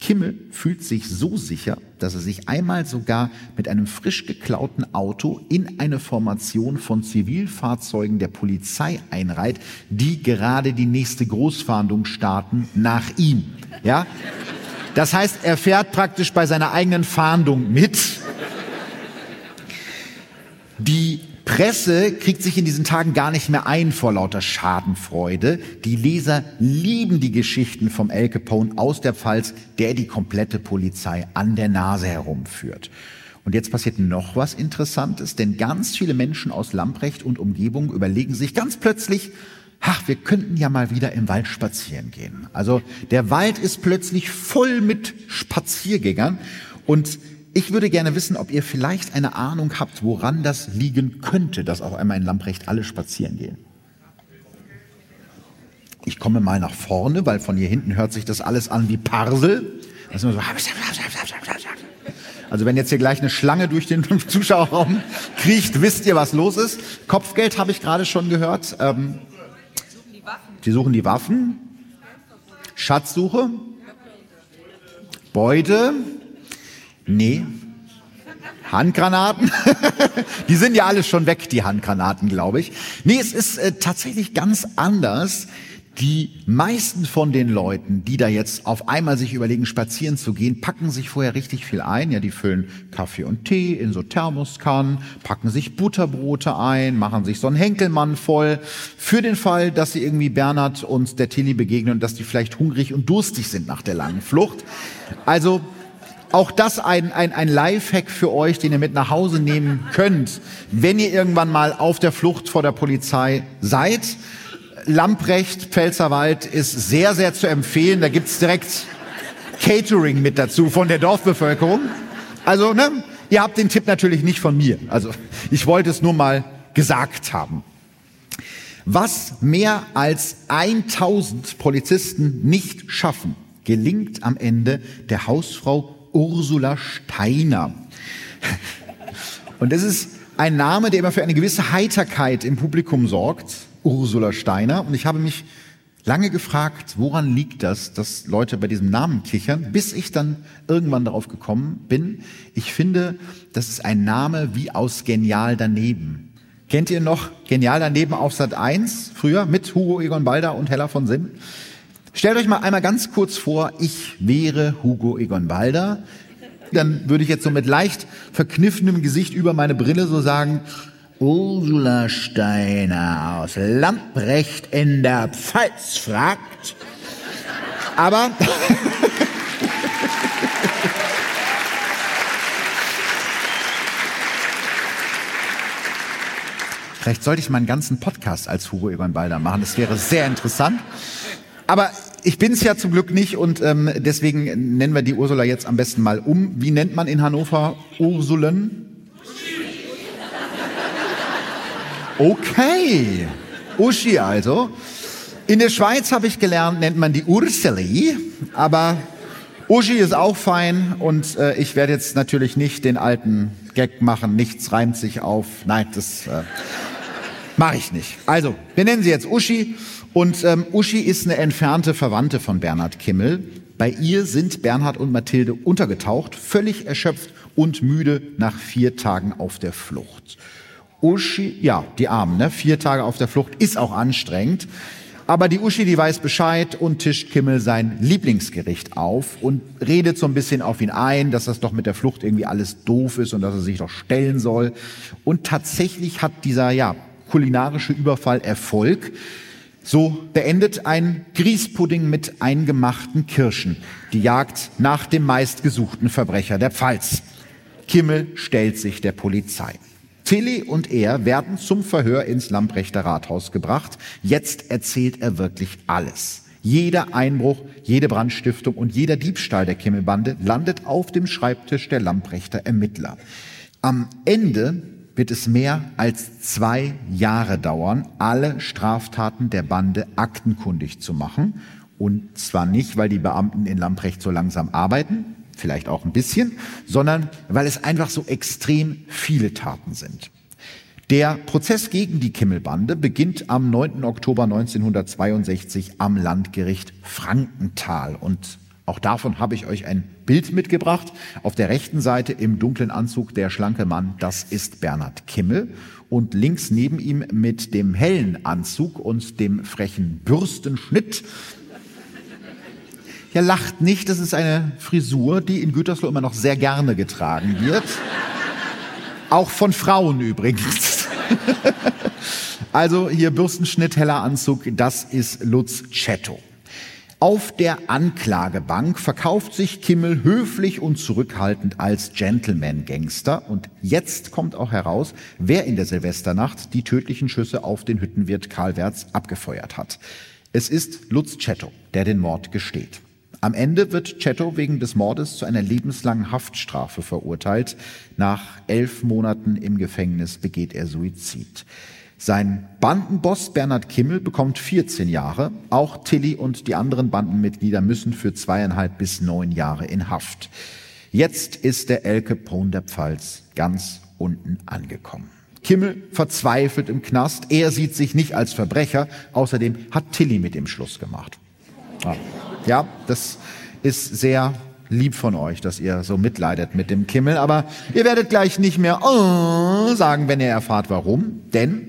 Kimmel fühlt sich so sicher, dass er sich einmal sogar mit einem frisch geklauten Auto in eine Formation von Zivilfahrzeugen der Polizei einreiht, die gerade die nächste Großfahndung starten nach ihm. Ja? Das heißt, er fährt praktisch bei seiner eigenen Fahndung mit. Die Presse kriegt sich in diesen Tagen gar nicht mehr ein vor lauter Schadenfreude. Die Leser lieben die Geschichten vom El Capone aus der Pfalz, der die komplette Polizei an der Nase herumführt. Und jetzt passiert noch was Interessantes, denn ganz viele Menschen aus Lamprecht und Umgebung überlegen sich ganz plötzlich, ach, wir könnten ja mal wieder im Wald spazieren gehen. Also der Wald ist plötzlich voll mit Spaziergängern und ich würde gerne wissen, ob ihr vielleicht eine Ahnung habt, woran das liegen könnte, dass auf einmal in Lamprecht alle spazieren gehen. Ich komme mal nach vorne, weil von hier hinten hört sich das alles an wie Parsel. So also wenn jetzt hier gleich eine Schlange durch den [LAUGHS] Zuschauerraum kriecht, wisst ihr, was los ist. Kopfgeld habe ich gerade schon gehört. Ähm, die suchen die Waffen. Schatzsuche. Beute. Nee. Handgranaten? [LAUGHS] die sind ja alles schon weg, die Handgranaten, glaube ich. Nee, es ist äh, tatsächlich ganz anders. Die meisten von den Leuten, die da jetzt auf einmal sich überlegen, spazieren zu gehen, packen sich vorher richtig viel ein. Ja, die füllen Kaffee und Tee in so Thermoskannen, packen sich Butterbrote ein, machen sich so einen Henkelmann voll. Für den Fall, dass sie irgendwie Bernhard und der Tilly begegnen und dass die vielleicht hungrig und durstig sind nach der langen Flucht. Also, auch das ein, ein, ein Lifehack für euch, den ihr mit nach Hause nehmen könnt, wenn ihr irgendwann mal auf der Flucht vor der Polizei seid. Lamprecht, Pfälzerwald ist sehr, sehr zu empfehlen. Da gibt's direkt Catering mit dazu von der Dorfbevölkerung. Also, ne, ihr habt den Tipp natürlich nicht von mir. Also, ich wollte es nur mal gesagt haben. Was mehr als 1000 Polizisten nicht schaffen, gelingt am Ende der Hausfrau Ursula Steiner. Und das ist ein Name, der immer für eine gewisse Heiterkeit im Publikum sorgt, Ursula Steiner. Und ich habe mich lange gefragt, woran liegt das, dass Leute bei diesem Namen kichern, bis ich dann irgendwann darauf gekommen bin. Ich finde, das ist ein Name wie aus Genial daneben. Kennt ihr noch Genial daneben auf Sat 1 früher mit Hugo Egon Balder und Hella von Sinn? Stellt euch mal einmal ganz kurz vor, ich wäre Hugo Egon Balder. Dann würde ich jetzt so mit leicht verkniffenem Gesicht über meine Brille so sagen, Ursula Steiner aus Lamprecht in der Pfalz fragt. Aber [LAUGHS] Vielleicht sollte ich meinen ganzen Podcast als Hugo Egon Balder machen. Das wäre sehr interessant. Aber ich bin es ja zum Glück nicht und ähm, deswegen nennen wir die Ursula jetzt am besten mal um. Wie nennt man in Hannover Ursulen? Okay, Uschi also. In der Schweiz habe ich gelernt, nennt man die Urseli, aber Uschi ist auch fein und äh, ich werde jetzt natürlich nicht den alten Gag machen, nichts reimt sich auf. Nein, das äh, mache ich nicht. Also, wir nennen sie jetzt Uschi und ähm, Uschi ist eine entfernte Verwandte von Bernhard Kimmel. Bei ihr sind Bernhard und Mathilde untergetaucht, völlig erschöpft und müde nach vier Tagen auf der Flucht. Uschi, ja, die Armen, ne? vier Tage auf der Flucht ist auch anstrengend. Aber die Uschi, die weiß Bescheid und tischt Kimmel sein Lieblingsgericht auf und redet so ein bisschen auf ihn ein, dass das doch mit der Flucht irgendwie alles doof ist und dass er sich doch stellen soll. Und tatsächlich hat dieser, ja, kulinarische Überfall Erfolg. So beendet ein Grießpudding mit eingemachten Kirschen die Jagd nach dem meistgesuchten Verbrecher der Pfalz. Kimmel stellt sich der Polizei. Tilly und er werden zum Verhör ins Lamprechter Rathaus gebracht. Jetzt erzählt er wirklich alles. Jeder Einbruch, jede Brandstiftung und jeder Diebstahl der Kimmelbande landet auf dem Schreibtisch der Lamprechter Ermittler. Am Ende wird es mehr als zwei Jahre dauern, alle Straftaten der Bande aktenkundig zu machen. Und zwar nicht, weil die Beamten in Lamprecht so langsam arbeiten, vielleicht auch ein bisschen, sondern weil es einfach so extrem viele Taten sind. Der Prozess gegen die Kimmelbande beginnt am 9. Oktober 1962 am Landgericht Frankenthal und auch davon habe ich euch ein Bild mitgebracht. Auf der rechten Seite im dunklen Anzug der schlanke Mann, das ist Bernhard Kimmel. Und links neben ihm mit dem hellen Anzug und dem frechen Bürstenschnitt. Ja, lacht nicht, das ist eine Frisur, die in Gütersloh immer noch sehr gerne getragen wird. Auch von Frauen übrigens. [LAUGHS] also hier Bürstenschnitt, heller Anzug, das ist Lutz Cetto. Auf der Anklagebank verkauft sich Kimmel höflich und zurückhaltend als Gentleman-Gangster. Und jetzt kommt auch heraus, wer in der Silvesternacht die tödlichen Schüsse auf den Hüttenwirt Karl Wertz abgefeuert hat. Es ist Lutz Cetto, der den Mord gesteht. Am Ende wird Cetto wegen des Mordes zu einer lebenslangen Haftstrafe verurteilt. Nach elf Monaten im Gefängnis begeht er Suizid. Sein Bandenboss Bernhard Kimmel bekommt 14 Jahre. Auch Tilly und die anderen Bandenmitglieder müssen für zweieinhalb bis neun Jahre in Haft. Jetzt ist der El Capone der Pfalz ganz unten angekommen. Kimmel verzweifelt im Knast. Er sieht sich nicht als Verbrecher. Außerdem hat Tilly mit ihm Schluss gemacht. Ja, das ist sehr lieb von euch, dass ihr so mitleidet mit dem Kimmel. Aber ihr werdet gleich nicht mehr oh sagen, wenn ihr erfahrt, warum. Denn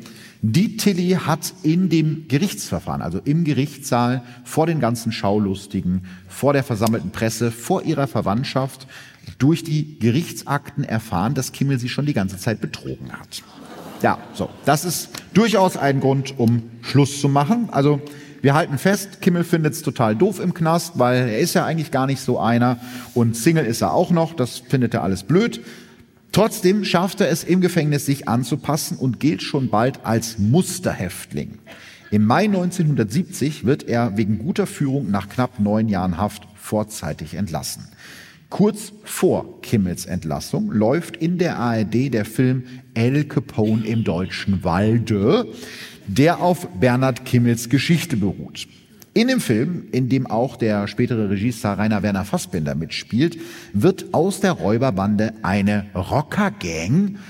die Tilly hat in dem Gerichtsverfahren, also im Gerichtssaal, vor den ganzen Schaulustigen, vor der versammelten Presse, vor ihrer Verwandtschaft, durch die Gerichtsakten erfahren, dass Kimmel sie schon die ganze Zeit betrogen hat. Ja, so. Das ist durchaus ein Grund, um Schluss zu machen. Also, wir halten fest, Kimmel findet es total doof im Knast, weil er ist ja eigentlich gar nicht so einer und Single ist er auch noch, das findet er alles blöd. Trotzdem schafft er es im Gefängnis, sich anzupassen und gilt schon bald als Musterhäftling. Im Mai 1970 wird er wegen guter Führung nach knapp neun Jahren Haft vorzeitig entlassen. Kurz vor Kimmels Entlassung läuft in der ARD der Film El Capone im deutschen Walde, der auf Bernhard Kimmels Geschichte beruht. In dem Film, in dem auch der spätere Regisseur Rainer Werner Fassbinder mitspielt, wird aus der Räuberbande eine Rockergang. [LAUGHS]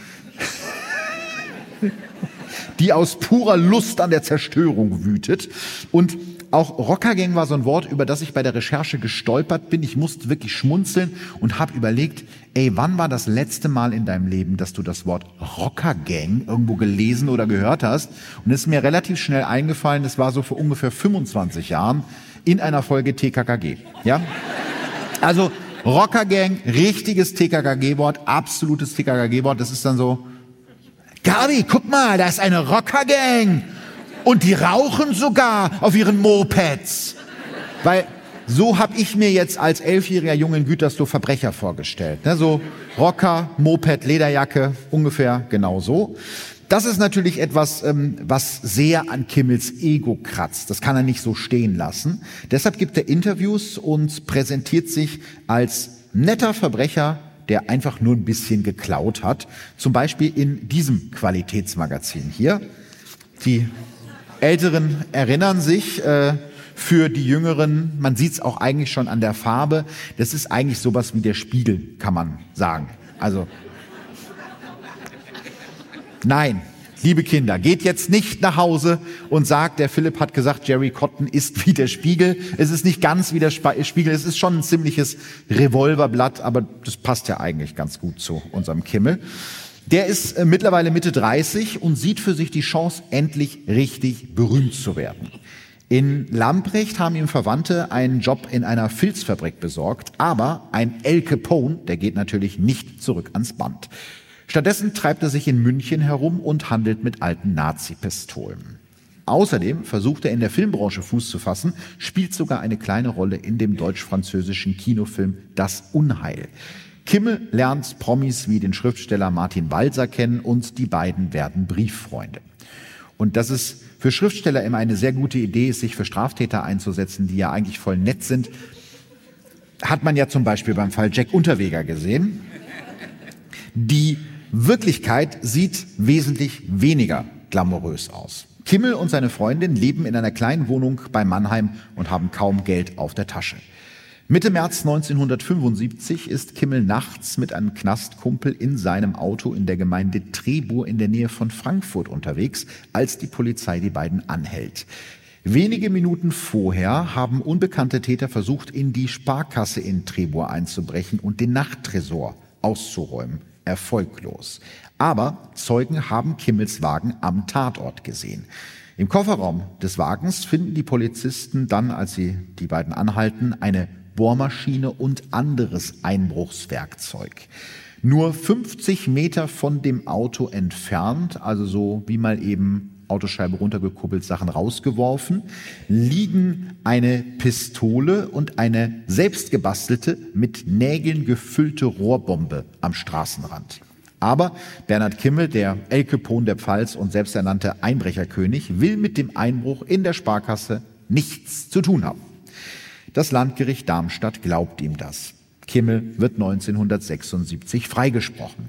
die aus purer Lust an der Zerstörung wütet. Und auch Rockergang war so ein Wort, über das ich bei der Recherche gestolpert bin. Ich musste wirklich schmunzeln und habe überlegt, ey, wann war das letzte Mal in deinem Leben, dass du das Wort Rockergang irgendwo gelesen oder gehört hast? Und es ist mir relativ schnell eingefallen, das war so vor ungefähr 25 Jahren in einer Folge TKKG. Ja? Also Rockergang, richtiges TKKG-Wort, absolutes TKKG-Wort. Das ist dann so, Gabi, guck mal, da ist eine Rockergang. Und die rauchen sogar auf ihren Mopeds. Weil so habe ich mir jetzt als elfjähriger Junge in Gütersloh Verbrecher vorgestellt. Ne, so Rocker, Moped, Lederjacke, ungefähr genau so. Das ist natürlich etwas, ähm, was sehr an Kimmels Ego kratzt. Das kann er nicht so stehen lassen. Deshalb gibt er Interviews und präsentiert sich als netter Verbrecher, der einfach nur ein bisschen geklaut hat. Zum Beispiel in diesem Qualitätsmagazin hier. Die Älteren erinnern sich, äh, für die Jüngeren, man sieht es auch eigentlich schon an der Farbe, das ist eigentlich sowas wie der Spiegel, kann man sagen. Also nein, liebe Kinder, geht jetzt nicht nach Hause und sagt, der Philipp hat gesagt, Jerry Cotton ist wie der Spiegel. Es ist nicht ganz wie der Spiegel, es ist schon ein ziemliches Revolverblatt, aber das passt ja eigentlich ganz gut zu unserem Kimmel. Der ist äh, mittlerweile Mitte 30 und sieht für sich die Chance, endlich richtig berühmt zu werden. In Lamprecht haben ihm Verwandte einen Job in einer Filzfabrik besorgt, aber ein El Capone, der geht natürlich nicht zurück ans Band. Stattdessen treibt er sich in München herum und handelt mit alten Nazi-Pistolen. Außerdem versucht er in der Filmbranche Fuß zu fassen, spielt sogar eine kleine Rolle in dem deutsch-französischen Kinofilm Das Unheil. Kimmel lernt Promis wie den Schriftsteller Martin Walser kennen und die beiden werden Brieffreunde. Und das ist für Schriftsteller immer eine sehr gute Idee ist, sich für Straftäter einzusetzen, die ja eigentlich voll nett sind. Hat man ja zum Beispiel beim Fall Jack Unterweger gesehen. Die Wirklichkeit sieht wesentlich weniger glamourös aus. Kimmel und seine Freundin leben in einer kleinen Wohnung bei Mannheim und haben kaum Geld auf der Tasche. Mitte März 1975 ist Kimmel nachts mit einem Knastkumpel in seinem Auto in der Gemeinde Trebur in der Nähe von Frankfurt unterwegs, als die Polizei die beiden anhält. Wenige Minuten vorher haben unbekannte Täter versucht, in die Sparkasse in Trebur einzubrechen und den Nachttresor auszuräumen. Erfolglos. Aber Zeugen haben Kimmels Wagen am Tatort gesehen. Im Kofferraum des Wagens finden die Polizisten dann, als sie die beiden anhalten, eine Bohrmaschine und anderes Einbruchswerkzeug. Nur 50 Meter von dem Auto entfernt, also so wie mal eben Autoscheibe runtergekuppelt, Sachen rausgeworfen, liegen eine Pistole und eine selbstgebastelte, mit Nägeln gefüllte Rohrbombe am Straßenrand. Aber Bernhard Kimmel, der El Capone der Pfalz und selbsternannte Einbrecherkönig, will mit dem Einbruch in der Sparkasse nichts zu tun haben. Das Landgericht Darmstadt glaubt ihm das. Kimmel wird 1976 freigesprochen.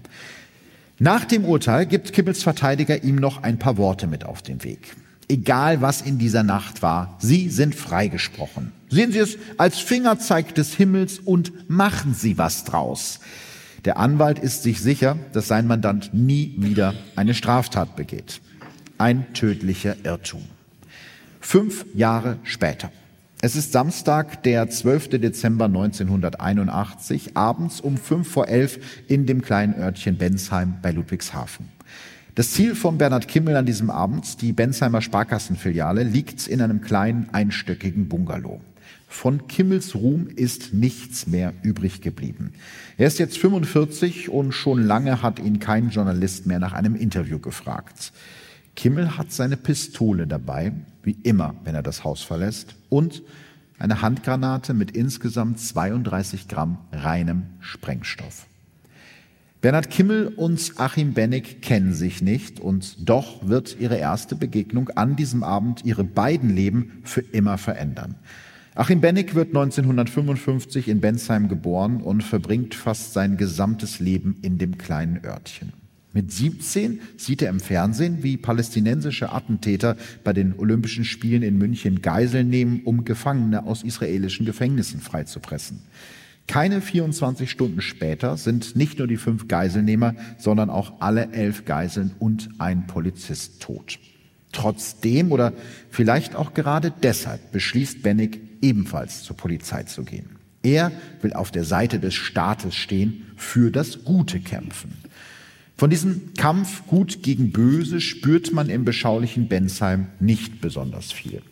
Nach dem Urteil gibt Kimmels Verteidiger ihm noch ein paar Worte mit auf den Weg. Egal was in dieser Nacht war, Sie sind freigesprochen. Sehen Sie es als Fingerzeig des Himmels und machen Sie was draus. Der Anwalt ist sich sicher, dass sein Mandant nie wieder eine Straftat begeht. Ein tödlicher Irrtum. Fünf Jahre später. Es ist Samstag, der 12. Dezember 1981, abends um fünf vor elf in dem kleinen Örtchen Bensheim bei Ludwigshafen. Das Ziel von Bernhard Kimmel an diesem Abend, die Bensheimer Sparkassenfiliale, liegt in einem kleinen einstöckigen Bungalow. Von Kimmels Ruhm ist nichts mehr übrig geblieben. Er ist jetzt 45 und schon lange hat ihn kein Journalist mehr nach einem Interview gefragt. Kimmel hat seine Pistole dabei, wie immer, wenn er das Haus verlässt, und eine Handgranate mit insgesamt 32 Gramm reinem Sprengstoff. Bernhard Kimmel und Achim Bennig kennen sich nicht und doch wird ihre erste Begegnung an diesem Abend ihre beiden Leben für immer verändern. Achim Bennig wird 1955 in Bensheim geboren und verbringt fast sein gesamtes Leben in dem kleinen Örtchen. Mit 17 sieht er im Fernsehen, wie palästinensische Attentäter bei den Olympischen Spielen in München Geiseln nehmen, um Gefangene aus israelischen Gefängnissen freizupressen. Keine 24 Stunden später sind nicht nur die fünf Geiselnehmer, sondern auch alle elf Geiseln und ein Polizist tot. Trotzdem oder vielleicht auch gerade deshalb beschließt Bennig ebenfalls zur Polizei zu gehen. Er will auf der Seite des Staates stehen, für das Gute kämpfen. Von diesem Kampf Gut gegen Böse spürt man im beschaulichen Bensheim nicht besonders viel.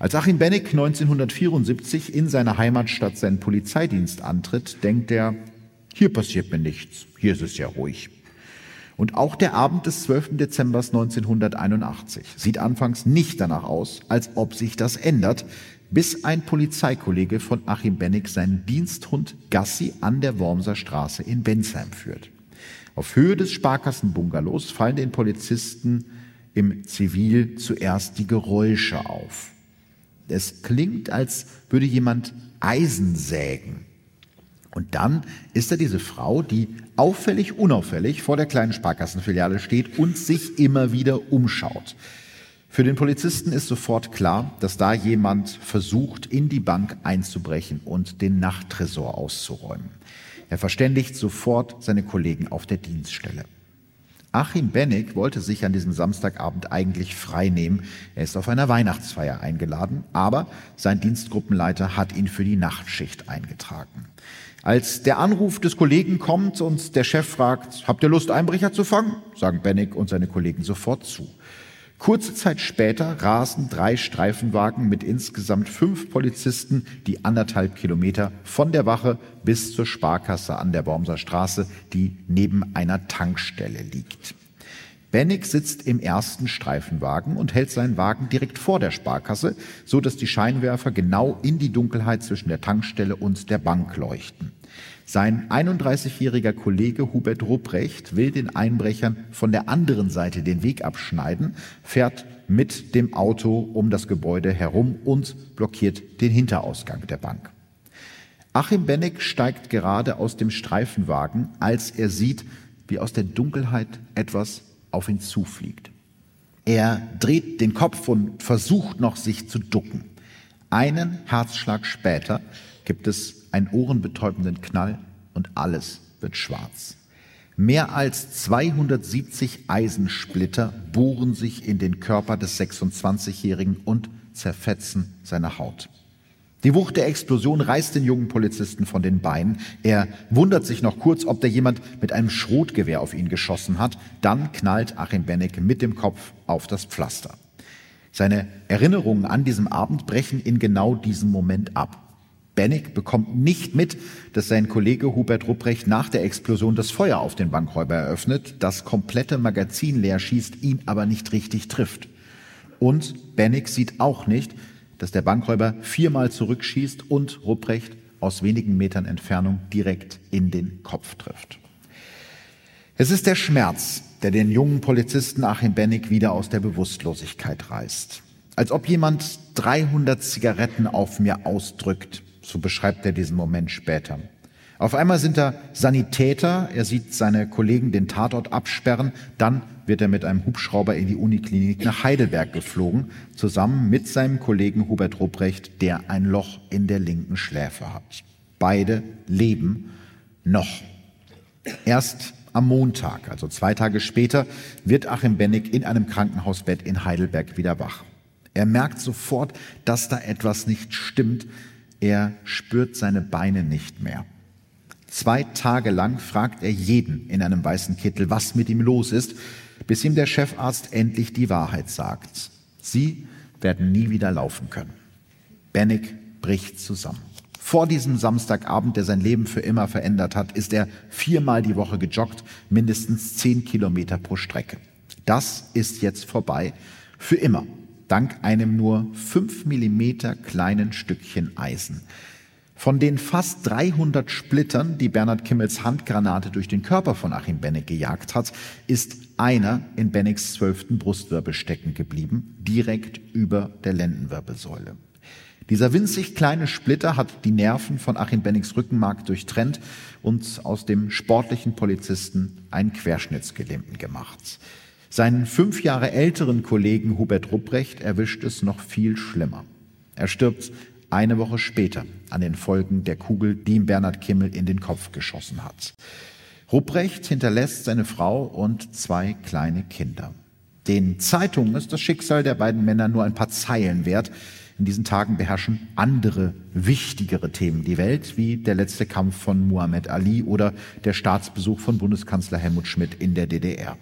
Als Achim Bennig 1974 in seiner Heimatstadt seinen Polizeidienst antritt, denkt er, hier passiert mir nichts, hier ist es ja ruhig. Und auch der Abend des 12. Dezember 1981 sieht anfangs nicht danach aus, als ob sich das ändert, bis ein Polizeikollege von Achim Bennig seinen Diensthund Gassi an der Wormser Straße in Bensheim führt. Auf Höhe des Sparkassenbungalows fallen den Polizisten im Zivil zuerst die Geräusche auf. Es klingt, als würde jemand Eisen sägen. Und dann ist da diese Frau, die auffällig unauffällig vor der kleinen Sparkassenfiliale steht und sich immer wieder umschaut. Für den Polizisten ist sofort klar, dass da jemand versucht, in die Bank einzubrechen und den Nachttresor auszuräumen. Er verständigt sofort seine Kollegen auf der Dienststelle. Achim Bennig wollte sich an diesem Samstagabend eigentlich frei nehmen. Er ist auf einer Weihnachtsfeier eingeladen, aber sein Dienstgruppenleiter hat ihn für die Nachtschicht eingetragen. Als der Anruf des Kollegen kommt und der Chef fragt, habt ihr Lust, Einbrecher zu fangen? sagen Bennig und seine Kollegen sofort zu. Kurze Zeit später rasen drei Streifenwagen mit insgesamt fünf Polizisten die anderthalb Kilometer von der Wache bis zur Sparkasse an der Wormser Straße, die neben einer Tankstelle liegt. Bennig sitzt im ersten Streifenwagen und hält seinen Wagen direkt vor der Sparkasse, so dass die Scheinwerfer genau in die Dunkelheit zwischen der Tankstelle und der Bank leuchten. Sein 31-jähriger Kollege Hubert Rupprecht will den Einbrechern von der anderen Seite den Weg abschneiden, fährt mit dem Auto um das Gebäude herum und blockiert den Hinterausgang der Bank. Achim Benneck steigt gerade aus dem Streifenwagen, als er sieht, wie aus der Dunkelheit etwas auf ihn zufliegt. Er dreht den Kopf und versucht noch, sich zu ducken. Einen Herzschlag später gibt es einen ohrenbetäubenden Knall und alles wird schwarz. Mehr als 270 Eisensplitter bohren sich in den Körper des 26-Jährigen und zerfetzen seine Haut. Die Wucht der Explosion reißt den jungen Polizisten von den Beinen. Er wundert sich noch kurz, ob da jemand mit einem Schrotgewehr auf ihn geschossen hat. Dann knallt Achim Benneck mit dem Kopf auf das Pflaster. Seine Erinnerungen an diesem Abend brechen in genau diesem Moment ab. Bennig bekommt nicht mit, dass sein Kollege Hubert Rupprecht nach der Explosion das Feuer auf den Bankräuber eröffnet, das komplette Magazin leer schießt, ihn aber nicht richtig trifft. Und Bennig sieht auch nicht, dass der Bankräuber viermal zurückschießt und Rupprecht aus wenigen Metern Entfernung direkt in den Kopf trifft. Es ist der Schmerz, der den jungen Polizisten Achim Bennig wieder aus der Bewusstlosigkeit reißt. Als ob jemand 300 Zigaretten auf mir ausdrückt, so beschreibt er diesen Moment später. Auf einmal sind da Sanitäter, er sieht seine Kollegen den Tatort absperren, dann wird er mit einem Hubschrauber in die Uniklinik nach Heidelberg geflogen, zusammen mit seinem Kollegen Hubert Rupprecht, der ein Loch in der linken Schläfe hat. Beide leben noch. Erst am Montag, also zwei Tage später, wird Achim Bennig in einem Krankenhausbett in Heidelberg wieder wach. Er merkt sofort, dass da etwas nicht stimmt, er spürt seine Beine nicht mehr. Zwei Tage lang fragt er jeden in einem weißen Kittel, was mit ihm los ist, bis ihm der Chefarzt endlich die Wahrheit sagt. Sie werden nie wieder laufen können. Bennig bricht zusammen. Vor diesem Samstagabend, der sein Leben für immer verändert hat, ist er viermal die Woche gejoggt, mindestens zehn Kilometer pro Strecke. Das ist jetzt vorbei, für immer dank einem nur fünf Millimeter kleinen Stückchen Eisen. Von den fast 300 Splittern, die Bernhard Kimmels Handgranate durch den Körper von Achim Benneck gejagt hat, ist einer in Bennecks zwölften Brustwirbel stecken geblieben, direkt über der Lendenwirbelsäule. Dieser winzig kleine Splitter hat die Nerven von Achim Bennecks Rückenmark durchtrennt und aus dem sportlichen Polizisten einen Querschnittsgelähmten gemacht. Seinen fünf Jahre älteren Kollegen Hubert Rupprecht erwischt es noch viel schlimmer. Er stirbt eine Woche später an den Folgen der Kugel, die ihm Bernhard Kimmel in den Kopf geschossen hat. Rupprecht hinterlässt seine Frau und zwei kleine Kinder. Den Zeitungen ist das Schicksal der beiden Männer nur ein paar Zeilen wert. In diesen Tagen beherrschen andere, wichtigere Themen die Welt, wie der letzte Kampf von Muhammad Ali oder der Staatsbesuch von Bundeskanzler Helmut Schmidt in der DDR.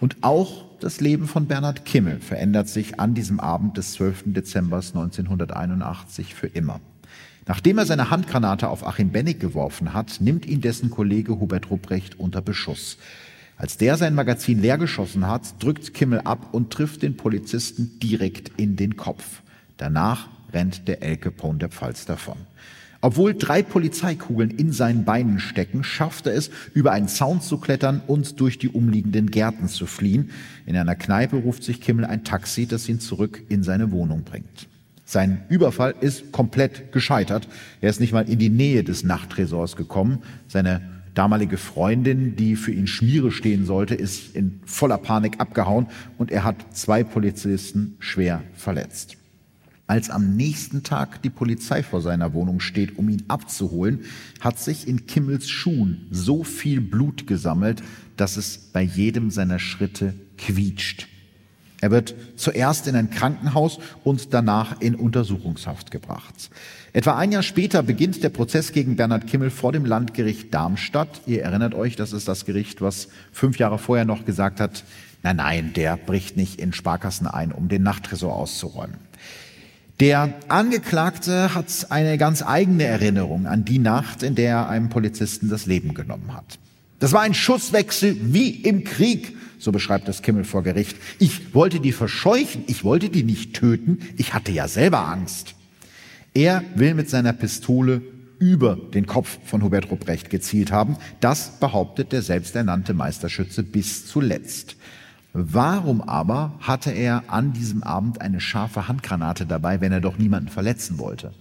Und auch das Leben von Bernhard Kimmel verändert sich an diesem Abend des 12. Dezember 1981 für immer. Nachdem er seine Handgranate auf Achim Bennig geworfen hat, nimmt ihn dessen Kollege Hubert Rupprecht unter Beschuss. Als der sein Magazin leergeschossen hat, drückt Kimmel ab und trifft den Polizisten direkt in den Kopf. Danach rennt der Elke Pohn der Pfalz davon. Obwohl drei Polizeikugeln in seinen Beinen stecken, schafft er es, über einen Zaun zu klettern und durch die umliegenden Gärten zu fliehen. In einer Kneipe ruft sich Kimmel ein Taxi, das ihn zurück in seine Wohnung bringt. Sein Überfall ist komplett gescheitert. Er ist nicht mal in die Nähe des Nachttresors gekommen. Seine damalige Freundin, die für ihn Schmiere stehen sollte, ist in voller Panik abgehauen und er hat zwei Polizisten schwer verletzt. Als am nächsten Tag die Polizei vor seiner Wohnung steht, um ihn abzuholen, hat sich in Kimmels Schuhen so viel Blut gesammelt, dass es bei jedem seiner Schritte quietscht. Er wird zuerst in ein Krankenhaus und danach in Untersuchungshaft gebracht. Etwa ein Jahr später beginnt der Prozess gegen Bernhard Kimmel vor dem Landgericht Darmstadt. Ihr erinnert euch, das ist das Gericht, was fünf Jahre vorher noch gesagt hat, nein, nein, der bricht nicht in Sparkassen ein, um den Nachttresor auszuräumen. Der Angeklagte hat eine ganz eigene Erinnerung an die Nacht, in der er einem Polizisten das Leben genommen hat. Das war ein Schusswechsel wie im Krieg, so beschreibt das Kimmel vor Gericht. Ich wollte die verscheuchen, ich wollte die nicht töten, ich hatte ja selber Angst. Er will mit seiner Pistole über den Kopf von Hubert Rupprecht gezielt haben. Das behauptet der selbsternannte Meisterschütze bis zuletzt. Warum aber hatte er an diesem Abend eine scharfe Handgranate dabei, wenn er doch niemanden verletzen wollte?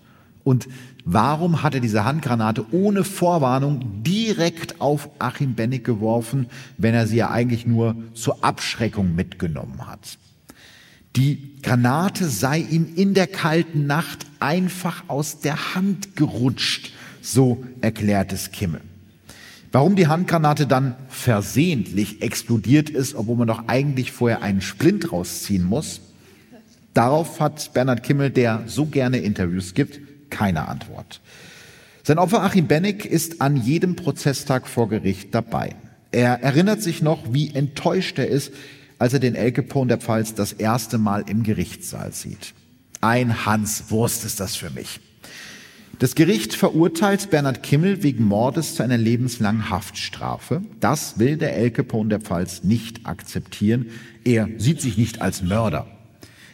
Und warum hat er diese Handgranate ohne Vorwarnung direkt auf Achim Bennig geworfen, wenn er sie ja eigentlich nur zur Abschreckung mitgenommen hat? Die Granate sei ihm in der kalten Nacht einfach aus der Hand gerutscht, so erklärt es Kimmel. Warum die Handgranate dann versehentlich explodiert ist, obwohl man doch eigentlich vorher einen Splint rausziehen muss, darauf hat Bernhard Kimmel, der so gerne Interviews gibt, keine Antwort. Sein Opfer Achim Bennig ist an jedem Prozesstag vor Gericht dabei. Er erinnert sich noch, wie enttäuscht er ist, als er den Elke Pohn der Pfalz das erste Mal im Gerichtssaal sieht. Ein Hans Wurst ist das für mich. Das Gericht verurteilt Bernhard Kimmel wegen Mordes zu einer lebenslangen Haftstrafe. Das will der El Capone der Pfalz nicht akzeptieren. Er sieht sich nicht als Mörder.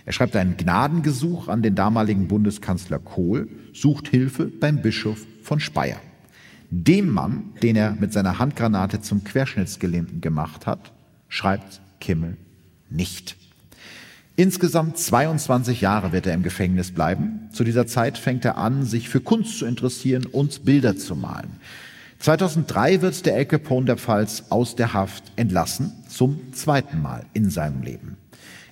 Er schreibt einen Gnadengesuch an den damaligen Bundeskanzler Kohl, sucht Hilfe beim Bischof von Speyer. Dem Mann, den er mit seiner Handgranate zum Querschnittsgelähmten gemacht hat, schreibt Kimmel nicht. Insgesamt 22 Jahre wird er im Gefängnis bleiben. Zu dieser Zeit fängt er an, sich für Kunst zu interessieren und Bilder zu malen. 2003 wird der El Capone der Pfalz aus der Haft entlassen, zum zweiten Mal in seinem Leben.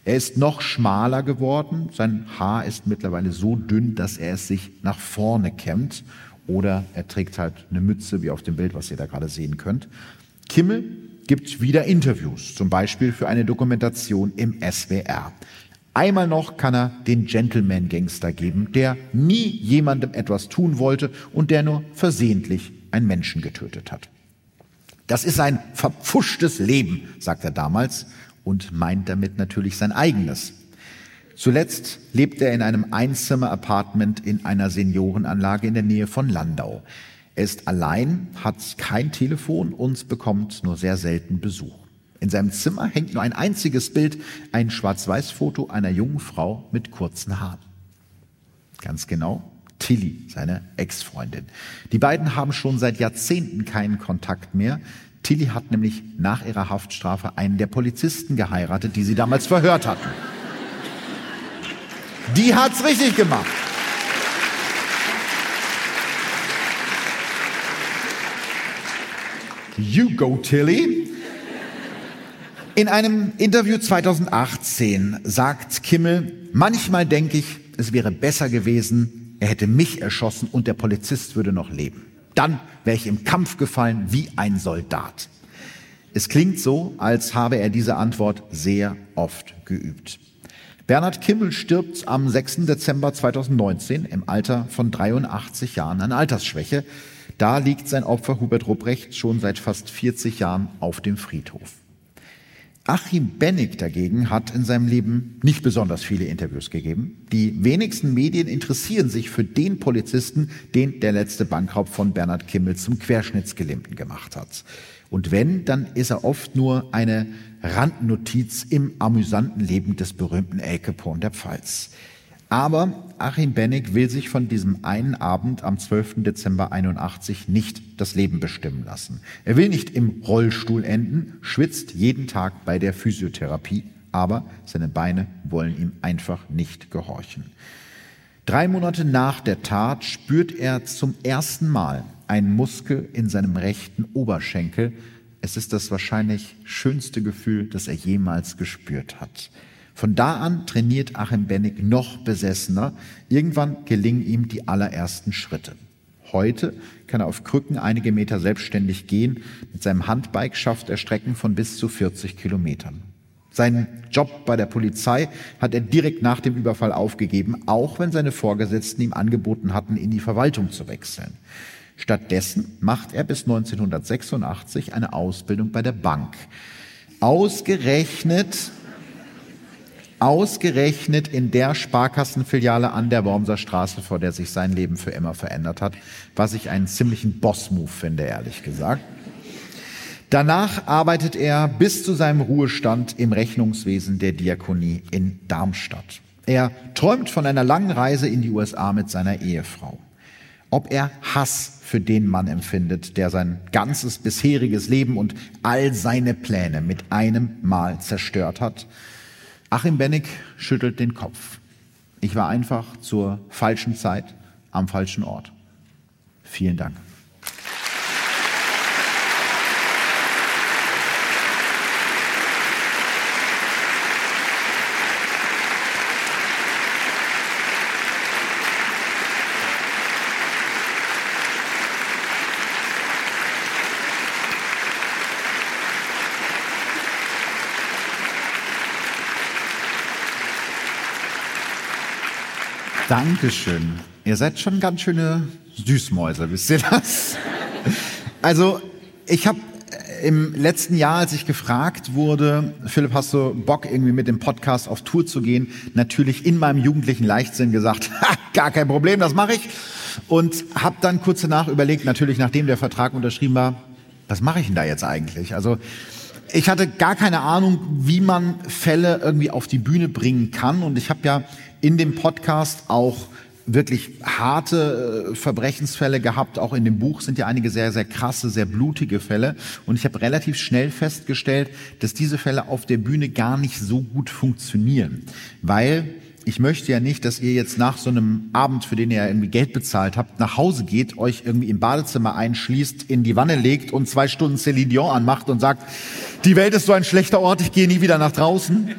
Er ist noch schmaler geworden, sein Haar ist mittlerweile so dünn, dass er es sich nach vorne kämmt oder er trägt halt eine Mütze, wie auf dem Bild, was ihr da gerade sehen könnt. Kimmel gibt wieder Interviews, zum Beispiel für eine Dokumentation im SWR. Einmal noch kann er den Gentleman-Gangster geben, der nie jemandem etwas tun wollte und der nur versehentlich einen Menschen getötet hat. Das ist ein verpfuschtes Leben, sagt er damals und meint damit natürlich sein eigenes. Zuletzt lebt er in einem Einzimmer-Apartment in einer Seniorenanlage in der Nähe von Landau. Er ist allein, hat kein Telefon und bekommt nur sehr selten Besuch. In seinem Zimmer hängt nur ein einziges Bild, ein Schwarz-Weiß-Foto einer jungen Frau mit kurzen Haaren. Ganz genau, Tilly, seine Ex-Freundin. Die beiden haben schon seit Jahrzehnten keinen Kontakt mehr. Tilly hat nämlich nach ihrer Haftstrafe einen der Polizisten geheiratet, die sie damals verhört hatten. Die hat's richtig gemacht. You go, Tilly. In einem Interview 2018 sagt Kimmel, manchmal denke ich, es wäre besser gewesen, er hätte mich erschossen und der Polizist würde noch leben. Dann wäre ich im Kampf gefallen wie ein Soldat. Es klingt so, als habe er diese Antwort sehr oft geübt. Bernhard Kimmel stirbt am 6. Dezember 2019 im Alter von 83 Jahren an Altersschwäche. Da liegt sein Opfer Hubert Rupprecht schon seit fast 40 Jahren auf dem Friedhof. Achim Bennig dagegen hat in seinem Leben nicht besonders viele Interviews gegeben. Die wenigsten Medien interessieren sich für den Polizisten, den der letzte Bankraub von Bernhard Kimmel zum Querschnittsgelähmten gemacht hat. Und wenn, dann ist er oft nur eine Randnotiz im amüsanten Leben des berühmten El Capone der Pfalz. Aber Achim Bennig will sich von diesem einen Abend am 12. Dezember 81 nicht das Leben bestimmen lassen. Er will nicht im Rollstuhl enden, schwitzt jeden Tag bei der Physiotherapie, aber seine Beine wollen ihm einfach nicht gehorchen. Drei Monate nach der Tat spürt er zum ersten Mal einen Muskel in seinem rechten Oberschenkel. Es ist das wahrscheinlich schönste Gefühl, das er jemals gespürt hat. Von da an trainiert Achim Bennig noch besessener. Irgendwann gelingen ihm die allerersten Schritte. Heute kann er auf Krücken einige Meter selbstständig gehen. Mit seinem Handbike schafft er Strecken von bis zu 40 Kilometern. Seinen Job bei der Polizei hat er direkt nach dem Überfall aufgegeben, auch wenn seine Vorgesetzten ihm angeboten hatten, in die Verwaltung zu wechseln. Stattdessen macht er bis 1986 eine Ausbildung bei der Bank. Ausgerechnet Ausgerechnet in der Sparkassenfiliale an der Wormser Straße, vor der sich sein Leben für immer verändert hat, was ich einen ziemlichen Boss-Move finde, ehrlich gesagt. Danach arbeitet er bis zu seinem Ruhestand im Rechnungswesen der Diakonie in Darmstadt. Er träumt von einer langen Reise in die USA mit seiner Ehefrau. Ob er Hass für den Mann empfindet, der sein ganzes bisheriges Leben und all seine Pläne mit einem Mal zerstört hat, Achim Bennig schüttelt den Kopf. Ich war einfach zur falschen Zeit am falschen Ort. Vielen Dank. Dankeschön. Ihr seid schon ganz schöne Süßmäuse, wisst ihr das? Also, ich habe äh, im letzten Jahr, als ich gefragt wurde, Philipp, hast du Bock, irgendwie mit dem Podcast auf Tour zu gehen, natürlich in meinem jugendlichen Leichtsinn gesagt, [LAUGHS] ha, gar kein Problem, das mache ich. Und habe dann kurz danach überlegt, natürlich nachdem der Vertrag unterschrieben war, was mache ich denn da jetzt eigentlich? Also ich hatte gar keine Ahnung, wie man Fälle irgendwie auf die Bühne bringen kann. Und ich habe ja in dem Podcast auch wirklich harte äh, Verbrechensfälle gehabt. Auch in dem Buch sind ja einige sehr, sehr krasse, sehr blutige Fälle. Und ich habe relativ schnell festgestellt, dass diese Fälle auf der Bühne gar nicht so gut funktionieren. Weil ich möchte ja nicht, dass ihr jetzt nach so einem Abend, für den ihr irgendwie Geld bezahlt habt, nach Hause geht, euch irgendwie im Badezimmer einschließt, in die Wanne legt und zwei Stunden Céline Dion anmacht und sagt, die Welt ist so ein schlechter Ort, ich gehe nie wieder nach draußen.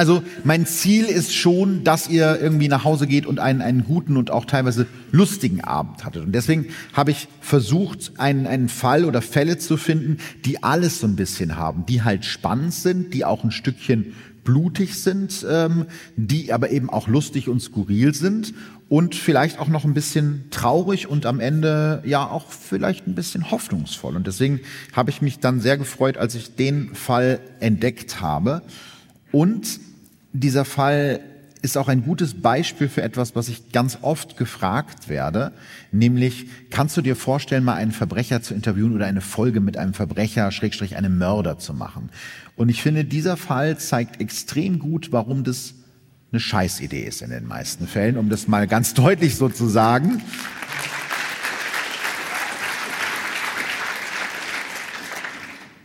Also mein Ziel ist schon, dass ihr irgendwie nach Hause geht und einen, einen guten und auch teilweise lustigen Abend hattet. Und deswegen habe ich versucht, einen, einen Fall oder Fälle zu finden, die alles so ein bisschen haben, die halt spannend sind, die auch ein Stückchen blutig sind, ähm, die aber eben auch lustig und skurril sind und vielleicht auch noch ein bisschen traurig und am Ende ja auch vielleicht ein bisschen hoffnungsvoll. Und deswegen habe ich mich dann sehr gefreut, als ich den Fall entdeckt habe. Und dieser Fall ist auch ein gutes Beispiel für etwas, was ich ganz oft gefragt werde, nämlich kannst du dir vorstellen, mal einen Verbrecher zu interviewen oder eine Folge mit einem Verbrecher, Schrägstrich einem Mörder zu machen? Und ich finde, dieser Fall zeigt extrem gut, warum das eine Scheißidee ist in den meisten Fällen, um das mal ganz [LAUGHS] deutlich so zu sagen.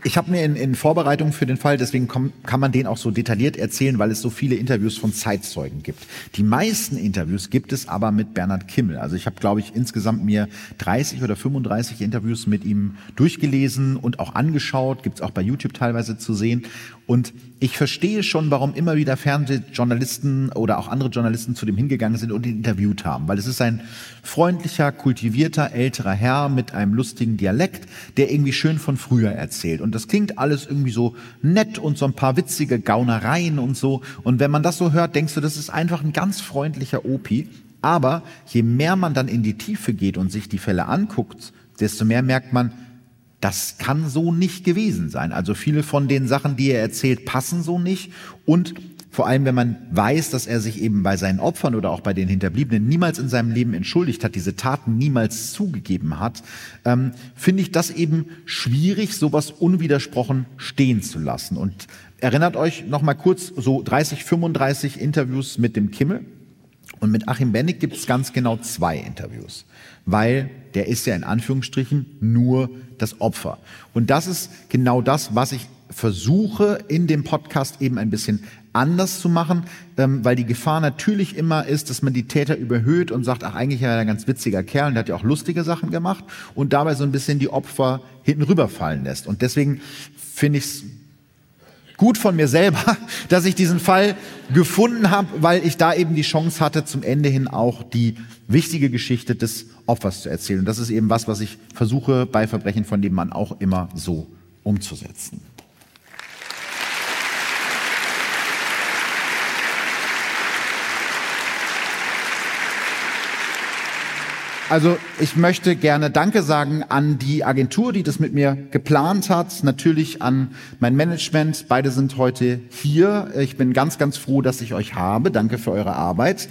Ich habe mir in, in Vorbereitung für den Fall, deswegen komm, kann man den auch so detailliert erzählen, weil es so viele Interviews von Zeitzeugen gibt. Die meisten Interviews gibt es aber mit Bernhard Kimmel. Also ich habe, glaube ich, insgesamt mir 30 oder 35 Interviews mit ihm durchgelesen und auch angeschaut. Gibt es auch bei YouTube teilweise zu sehen. Und ich verstehe schon, warum immer wieder Fernsehjournalisten oder auch andere Journalisten zu dem hingegangen sind und ihn interviewt haben. Weil es ist ein freundlicher, kultivierter, älterer Herr mit einem lustigen Dialekt, der irgendwie schön von früher erzählt. Und das klingt alles irgendwie so nett und so ein paar witzige Gaunereien und so. Und wenn man das so hört, denkst du, das ist einfach ein ganz freundlicher Opi. Aber je mehr man dann in die Tiefe geht und sich die Fälle anguckt, desto mehr merkt man, das kann so nicht gewesen sein. Also viele von den Sachen, die er erzählt, passen so nicht. Und vor allem, wenn man weiß, dass er sich eben bei seinen Opfern oder auch bei den Hinterbliebenen niemals in seinem Leben entschuldigt hat, diese Taten niemals zugegeben hat, ähm, finde ich das eben schwierig, sowas unwidersprochen stehen zu lassen. Und erinnert euch noch mal kurz so 30, 35 Interviews mit dem Kimmel. Und mit Achim Bennig gibt es ganz genau zwei Interviews, weil der ist ja in Anführungsstrichen nur das Opfer. Und das ist genau das, was ich versuche in dem Podcast eben ein bisschen anders zu machen, ähm, weil die Gefahr natürlich immer ist, dass man die Täter überhöht und sagt, ach eigentlich ja ein ganz witziger Kerl, der hat ja auch lustige Sachen gemacht und dabei so ein bisschen die Opfer hinten rüberfallen lässt. Und deswegen finde ich es gut von mir selber, [LAUGHS] dass ich diesen Fall gefunden habe, weil ich da eben die Chance hatte, zum Ende hin auch die wichtige Geschichte des Opfers zu erzählen. Und das ist eben was, was ich versuche bei Verbrechen von dem Mann auch immer so umzusetzen. Also ich möchte gerne Danke sagen an die Agentur, die das mit mir geplant hat, natürlich an mein Management. Beide sind heute hier. Ich bin ganz, ganz froh, dass ich euch habe. Danke für eure Arbeit.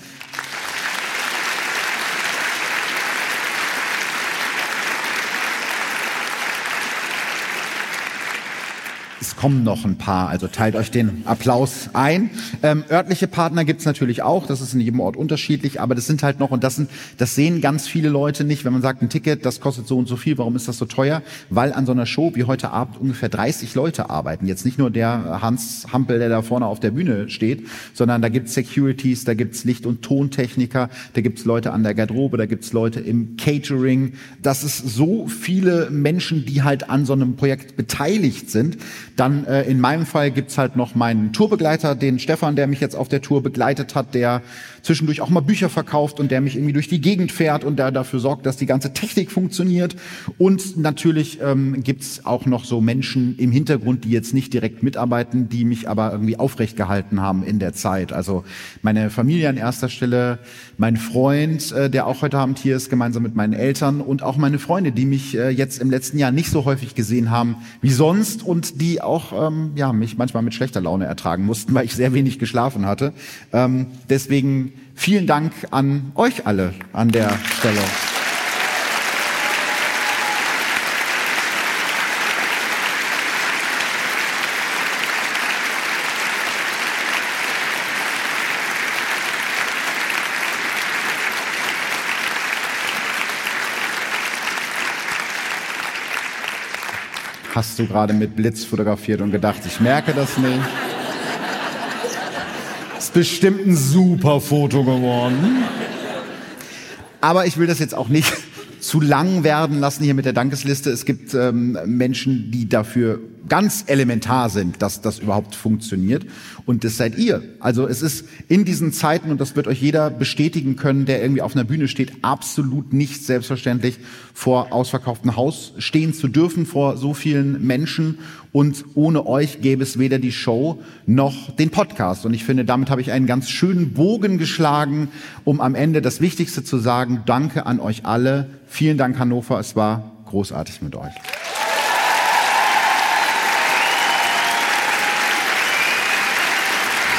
Kommen noch ein paar, also teilt euch den Applaus ein. Ähm, örtliche Partner gibt's natürlich auch, das ist in jedem Ort unterschiedlich, aber das sind halt noch, und das, sind, das sehen ganz viele Leute nicht, wenn man sagt, ein Ticket, das kostet so und so viel, warum ist das so teuer? Weil an so einer Show wie heute Abend ungefähr 30 Leute arbeiten. Jetzt nicht nur der Hans Hampel, der da vorne auf der Bühne steht, sondern da gibt's Securities, da gibt's Licht- und Tontechniker, da gibt's Leute an der Garderobe, da gibt's Leute im Catering. Das ist so viele Menschen, die halt an so einem Projekt beteiligt sind. Dann dann äh, in meinem Fall gibt's halt noch meinen Tourbegleiter, den Stefan, der mich jetzt auf der Tour begleitet hat, der zwischendurch auch mal Bücher verkauft und der mich irgendwie durch die Gegend fährt und der dafür sorgt, dass die ganze Technik funktioniert. Und natürlich ähm, gibt's auch noch so Menschen im Hintergrund, die jetzt nicht direkt mitarbeiten, die mich aber irgendwie aufrecht gehalten haben in der Zeit. Also meine Familie an erster Stelle, mein Freund, äh, der auch heute Abend hier ist, gemeinsam mit meinen Eltern und auch meine Freunde, die mich äh, jetzt im letzten Jahr nicht so häufig gesehen haben wie sonst und die auch ähm, ja, mich manchmal mit schlechter Laune ertragen mussten, weil ich sehr wenig geschlafen hatte. Ähm, deswegen vielen Dank an euch alle an der Stelle. Hast du gerade mit Blitz fotografiert und gedacht, ich merke das nicht? Bestimmt ein super Foto geworden. Aber ich will das jetzt auch nicht [LAUGHS] zu lang werden lassen hier mit der Dankesliste. Es gibt ähm, Menschen, die dafür ganz elementar sind, dass das überhaupt funktioniert. Und das seid ihr. Also es ist in diesen Zeiten, und das wird euch jeder bestätigen können, der irgendwie auf einer Bühne steht, absolut nicht selbstverständlich vor ausverkauftem Haus stehen zu dürfen, vor so vielen Menschen. Und ohne euch gäbe es weder die Show noch den Podcast. Und ich finde, damit habe ich einen ganz schönen Bogen geschlagen, um am Ende das Wichtigste zu sagen. Danke an euch alle. Vielen Dank, Hannover. Es war großartig mit euch.